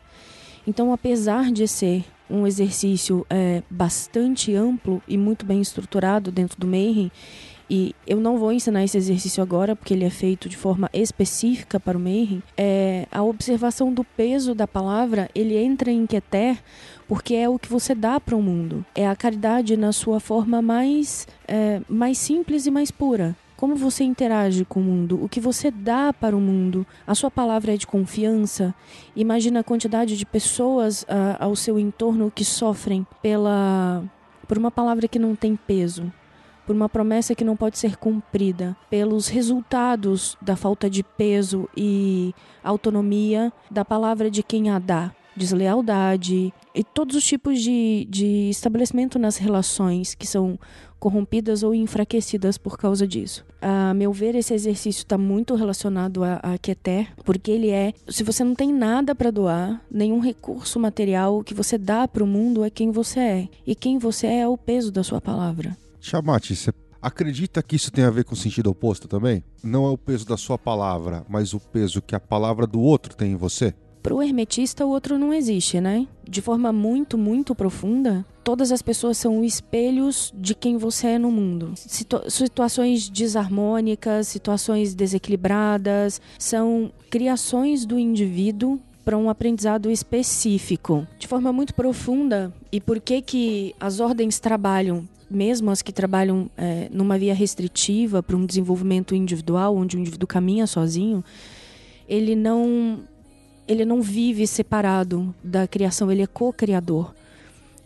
Então, apesar de ser um exercício é, bastante amplo e muito bem estruturado dentro do Mayhem. E eu não vou ensinar esse exercício agora, porque ele é feito de forma específica para o Mayhem. É, a observação do peso da palavra, ele entra em Keter, porque é o que você dá para o mundo. É a caridade na sua forma mais, é, mais simples e mais pura. Como você interage com o mundo? O que você dá para o mundo? A sua palavra é de confiança? Imagina a quantidade de pessoas uh, ao seu entorno que sofrem pela por uma palavra que não tem peso, por uma promessa que não pode ser cumprida, pelos resultados da falta de peso e autonomia da palavra de quem a dá deslealdade e todos os tipos de, de estabelecimento nas relações que são corrompidas ou enfraquecidas por causa disso. A meu ver, esse exercício está muito relacionado a, a Keter, porque ele é, se você não tem nada para doar, nenhum recurso material, o que você dá para o mundo é quem você é. E quem você é é o peso da sua palavra. Chamate, você acredita que isso tem a ver com o sentido oposto também? Não é o peso da sua palavra, mas o peso que a palavra do outro tem em você? Para o hermetista, o outro não existe, né? De forma muito, muito profunda, todas as pessoas são espelhos de quem você é no mundo. Situ situações desarmônicas, situações desequilibradas, são criações do indivíduo para um aprendizado específico, de forma muito profunda. E por que que as ordens trabalham mesmo as que trabalham é, numa via restritiva para um desenvolvimento individual, onde o indivíduo caminha sozinho, ele não ele não vive separado da criação, ele é co-criador.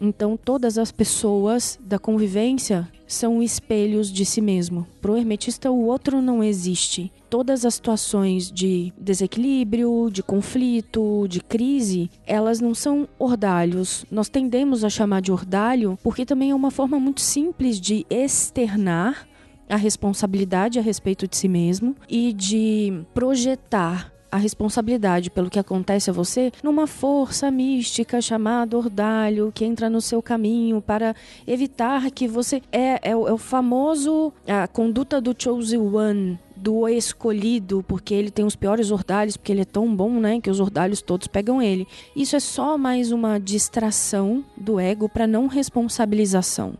Então, todas as pessoas da convivência são espelhos de si mesmo. Para o hermetista, o outro não existe. Todas as situações de desequilíbrio, de conflito, de crise, elas não são ordalhos. Nós tendemos a chamar de ordalho porque também é uma forma muito simples de externar a responsabilidade a respeito de si mesmo e de projetar a responsabilidade pelo que acontece a você numa força mística chamada ordalho que entra no seu caminho para evitar que você é, é, é o famoso a conduta do chosen one do escolhido, porque ele tem os piores ordalhos, porque ele é tão bom, né, que os ordalhos todos pegam ele. Isso é só mais uma distração do ego para não responsabilização.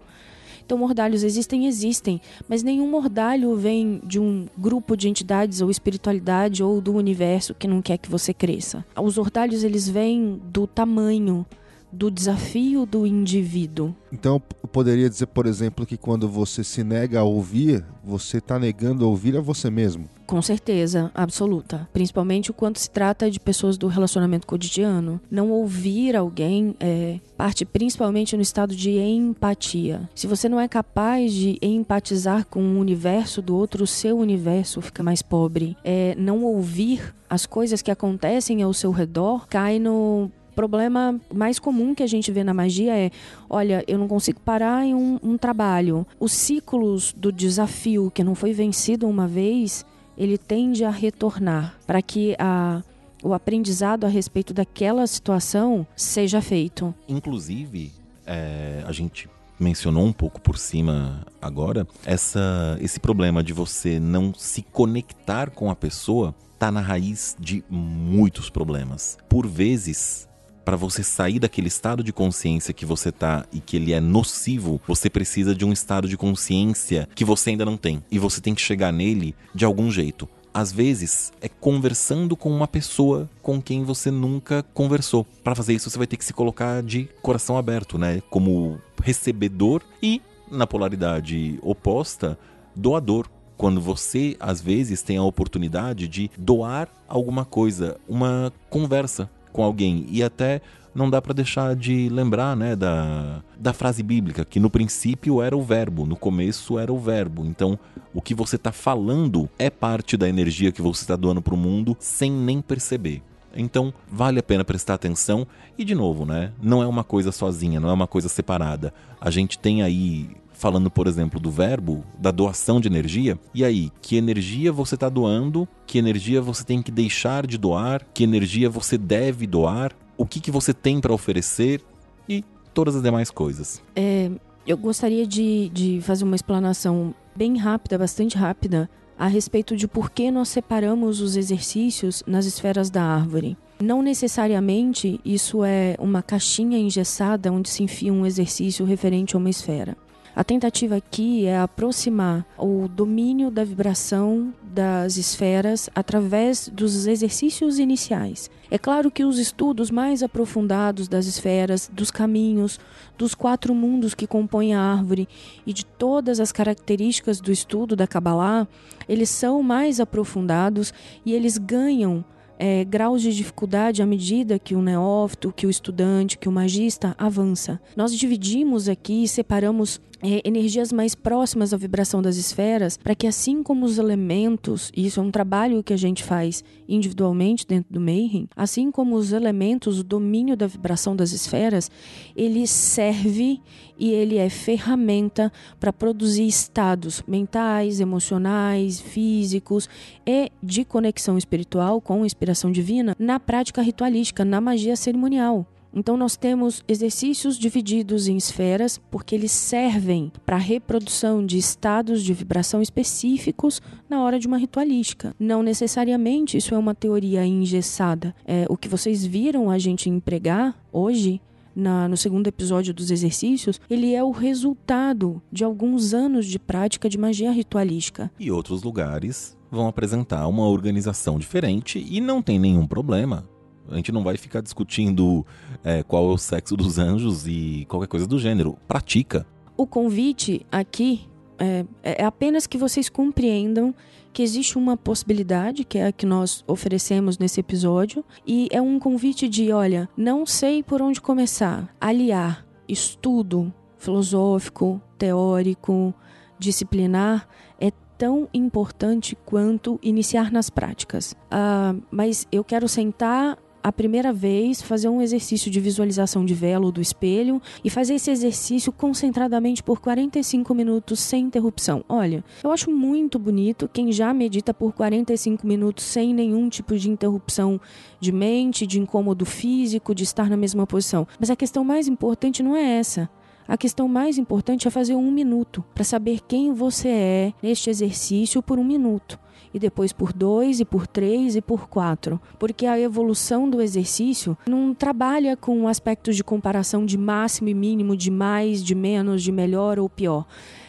Então, mordalhos existem, existem, mas nenhum mordalho vem de um grupo de entidades ou espiritualidade ou do universo que não quer que você cresça. Os ordalhos eles vêm do tamanho do desafio do indivíduo. Então, eu poderia dizer, por exemplo, que quando você se nega a ouvir, você está negando a ouvir a você mesmo. Com certeza, absoluta. Principalmente quando se trata de pessoas do relacionamento cotidiano. Não ouvir alguém é, parte principalmente no estado de empatia. Se você não é capaz de empatizar com o universo do outro, o seu universo fica mais pobre. É, não ouvir as coisas que acontecem ao seu redor cai no problema mais comum que a gente vê na magia é: olha, eu não consigo parar em um, um trabalho. Os ciclos do desafio que não foi vencido uma vez, ele tende a retornar para que a o aprendizado a respeito daquela situação seja feito. Inclusive, é, a gente mencionou um pouco por cima agora, essa, esse problema de você não se conectar com a pessoa está na raiz de muitos problemas. Por vezes, para você sair daquele estado de consciência que você tá e que ele é nocivo, você precisa de um estado de consciência que você ainda não tem. E você tem que chegar nele de algum jeito. Às vezes é conversando com uma pessoa com quem você nunca conversou. Para fazer isso, você vai ter que se colocar de coração aberto, né? Como recebedor e, na polaridade oposta, doador quando você às vezes tem a oportunidade de doar alguma coisa, uma conversa com alguém. E até não dá para deixar de lembrar, né, da, da frase bíblica, que no princípio era o verbo, no começo era o verbo. Então, o que você está falando é parte da energia que você está doando para o mundo sem nem perceber. Então, vale a pena prestar atenção. E, de novo, né? Não é uma coisa sozinha, não é uma coisa separada. A gente tem aí falando, por exemplo, do verbo, da doação de energia. E aí, que energia você está doando? Que energia você tem que deixar de doar? Que energia você deve doar? O que, que você tem para oferecer? E todas as demais coisas. É, eu gostaria de, de fazer uma explanação bem rápida, bastante rápida, a respeito de por que nós separamos os exercícios nas esferas da árvore. Não necessariamente isso é uma caixinha engessada onde se enfia um exercício referente a uma esfera. A tentativa aqui é aproximar o domínio da vibração das esferas através dos exercícios iniciais. É claro que os estudos mais aprofundados das esferas, dos caminhos, dos quatro mundos que compõem a árvore e de todas as características do estudo da Kabbalah, eles são mais aprofundados e eles ganham é, graus de dificuldade à medida que o neófito, que o estudante, que o magista avança. Nós dividimos aqui e separamos energias mais próximas à vibração das esferas, para que assim como os elementos, e isso é um trabalho que a gente faz individualmente dentro do Mayhem, assim como os elementos, o domínio da vibração das esferas, ele serve e ele é ferramenta para produzir estados mentais, emocionais, físicos e de conexão espiritual com inspiração divina na prática ritualística, na magia cerimonial. Então nós temos exercícios divididos em esferas porque eles servem para a reprodução de estados de vibração específicos na hora de uma ritualística. Não necessariamente isso é uma teoria engessada. É, o que vocês viram a gente empregar hoje na, no segundo episódio dos exercícios, ele é o resultado de alguns anos de prática de magia ritualística. E outros lugares vão apresentar uma organização diferente e não tem nenhum problema. A gente não vai ficar discutindo é, qual é o sexo dos anjos e qualquer coisa do gênero. Pratica. O convite aqui é, é apenas que vocês compreendam que existe uma possibilidade, que é a que nós oferecemos nesse episódio, e é um convite de: olha, não sei por onde começar, aliar estudo, filosófico, teórico, disciplinar é tão importante quanto iniciar nas práticas. Uh, mas eu quero sentar a primeira vez, fazer um exercício de visualização de velo do espelho e fazer esse exercício concentradamente por 45 minutos sem interrupção. Olha, eu acho muito bonito quem já medita por 45 minutos sem nenhum tipo de interrupção de mente, de incômodo físico, de estar na mesma posição. Mas a questão mais importante não é essa. A questão mais importante é fazer um minuto para saber quem você é neste exercício por um minuto e depois por dois, e por três, e por quatro. Porque a evolução do exercício não trabalha com aspectos de comparação de máximo e mínimo, de mais, de menos, de melhor ou pior.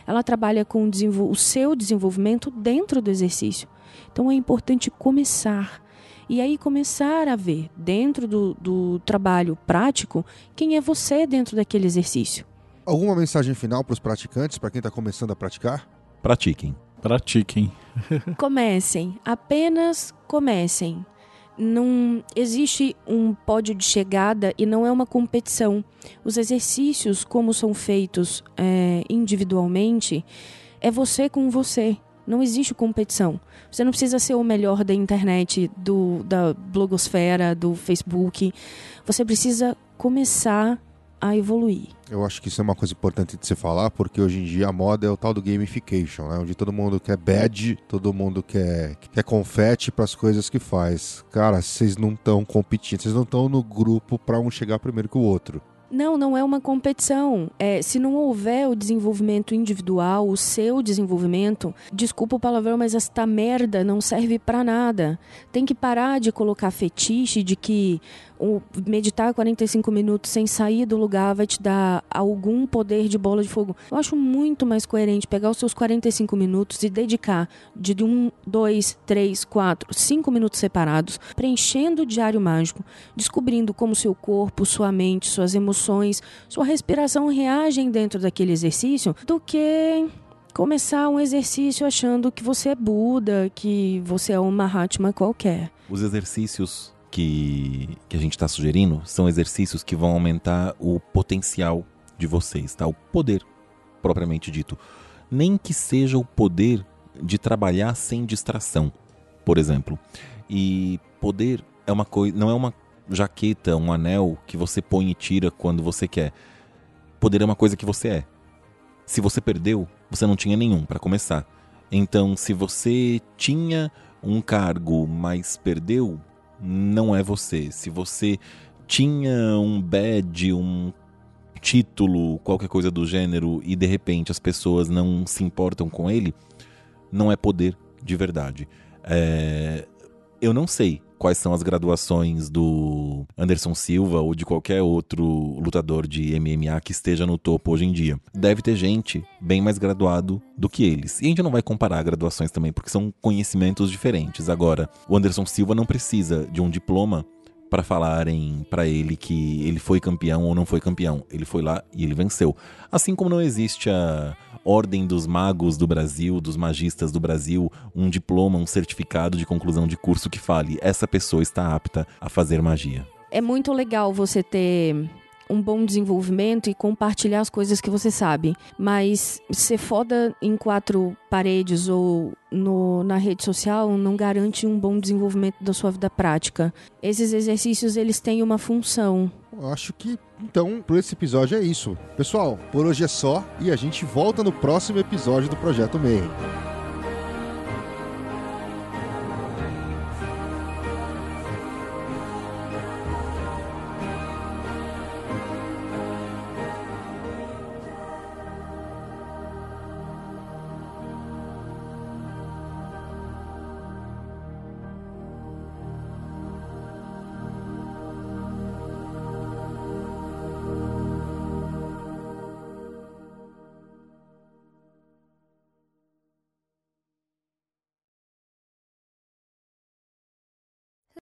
Ela trabalha com o, o seu desenvolvimento dentro do exercício. Então é importante começar. E aí começar a ver, dentro do, do trabalho prático, quem é você dentro daquele exercício. Alguma mensagem final para os praticantes, para quem está começando a praticar? Pratiquem. Pratiquem. [laughs] comecem, apenas comecem. Não existe um pódio de chegada e não é uma competição. Os exercícios, como são feitos é, individualmente, é você com você. Não existe competição. Você não precisa ser o melhor da internet, do, da blogosfera, do Facebook. Você precisa começar a evoluir. Eu acho que isso é uma coisa importante de se falar, porque hoje em dia a moda é o tal do gamification, né? Onde todo mundo quer badge, todo mundo quer, quer confete para as coisas que faz. Cara, vocês não estão competindo, vocês não estão no grupo para um chegar primeiro que o outro. Não, não é uma competição. É, se não houver o desenvolvimento individual, o seu desenvolvimento, desculpa o palavrão, mas esta merda não serve para nada. Tem que parar de colocar fetiche de que o meditar 45 minutos sem sair do lugar vai te dar algum poder de bola de fogo. Eu acho muito mais coerente pegar os seus 45 minutos e dedicar de um, dois, três, quatro, cinco minutos separados, preenchendo o diário mágico, descobrindo como seu corpo, sua mente, suas emoções, sua respiração reagem dentro daquele exercício, do que começar um exercício achando que você é Buda, que você é uma Mahatma qualquer. Os exercícios que, que a gente está sugerindo são exercícios que vão aumentar o potencial de vocês, tá? O poder, propriamente dito. Nem que seja o poder de trabalhar sem distração, por exemplo. E poder é uma coisa, não é uma jaqueta, um anel que você põe e tira quando você quer. Poder é uma coisa que você é. Se você perdeu, você não tinha nenhum para começar. Então, se você tinha um cargo, mas perdeu, não é você. Se você tinha um badge, um título, qualquer coisa do gênero, e de repente as pessoas não se importam com ele, não é poder de verdade. É... Eu não sei quais são as graduações do Anderson Silva ou de qualquer outro lutador de MMA que esteja no topo hoje em dia. Deve ter gente bem mais graduado do que eles. E a gente não vai comparar graduações também, porque são conhecimentos diferentes. Agora, o Anderson Silva não precisa de um diploma para falarem para ele que ele foi campeão ou não foi campeão. Ele foi lá e ele venceu. Assim como não existe a Ordem dos Magos do Brasil, dos magistas do Brasil, um diploma, um certificado de conclusão de curso que fale essa pessoa está apta a fazer magia. É muito legal você ter um bom desenvolvimento e compartilhar as coisas que você sabe. Mas ser foda em quatro paredes ou no, na rede social não garante um bom desenvolvimento da sua vida prática. Esses exercícios eles têm uma função. Eu acho que então por esse episódio é isso. Pessoal, por hoje é só e a gente volta no próximo episódio do Projeto Meio.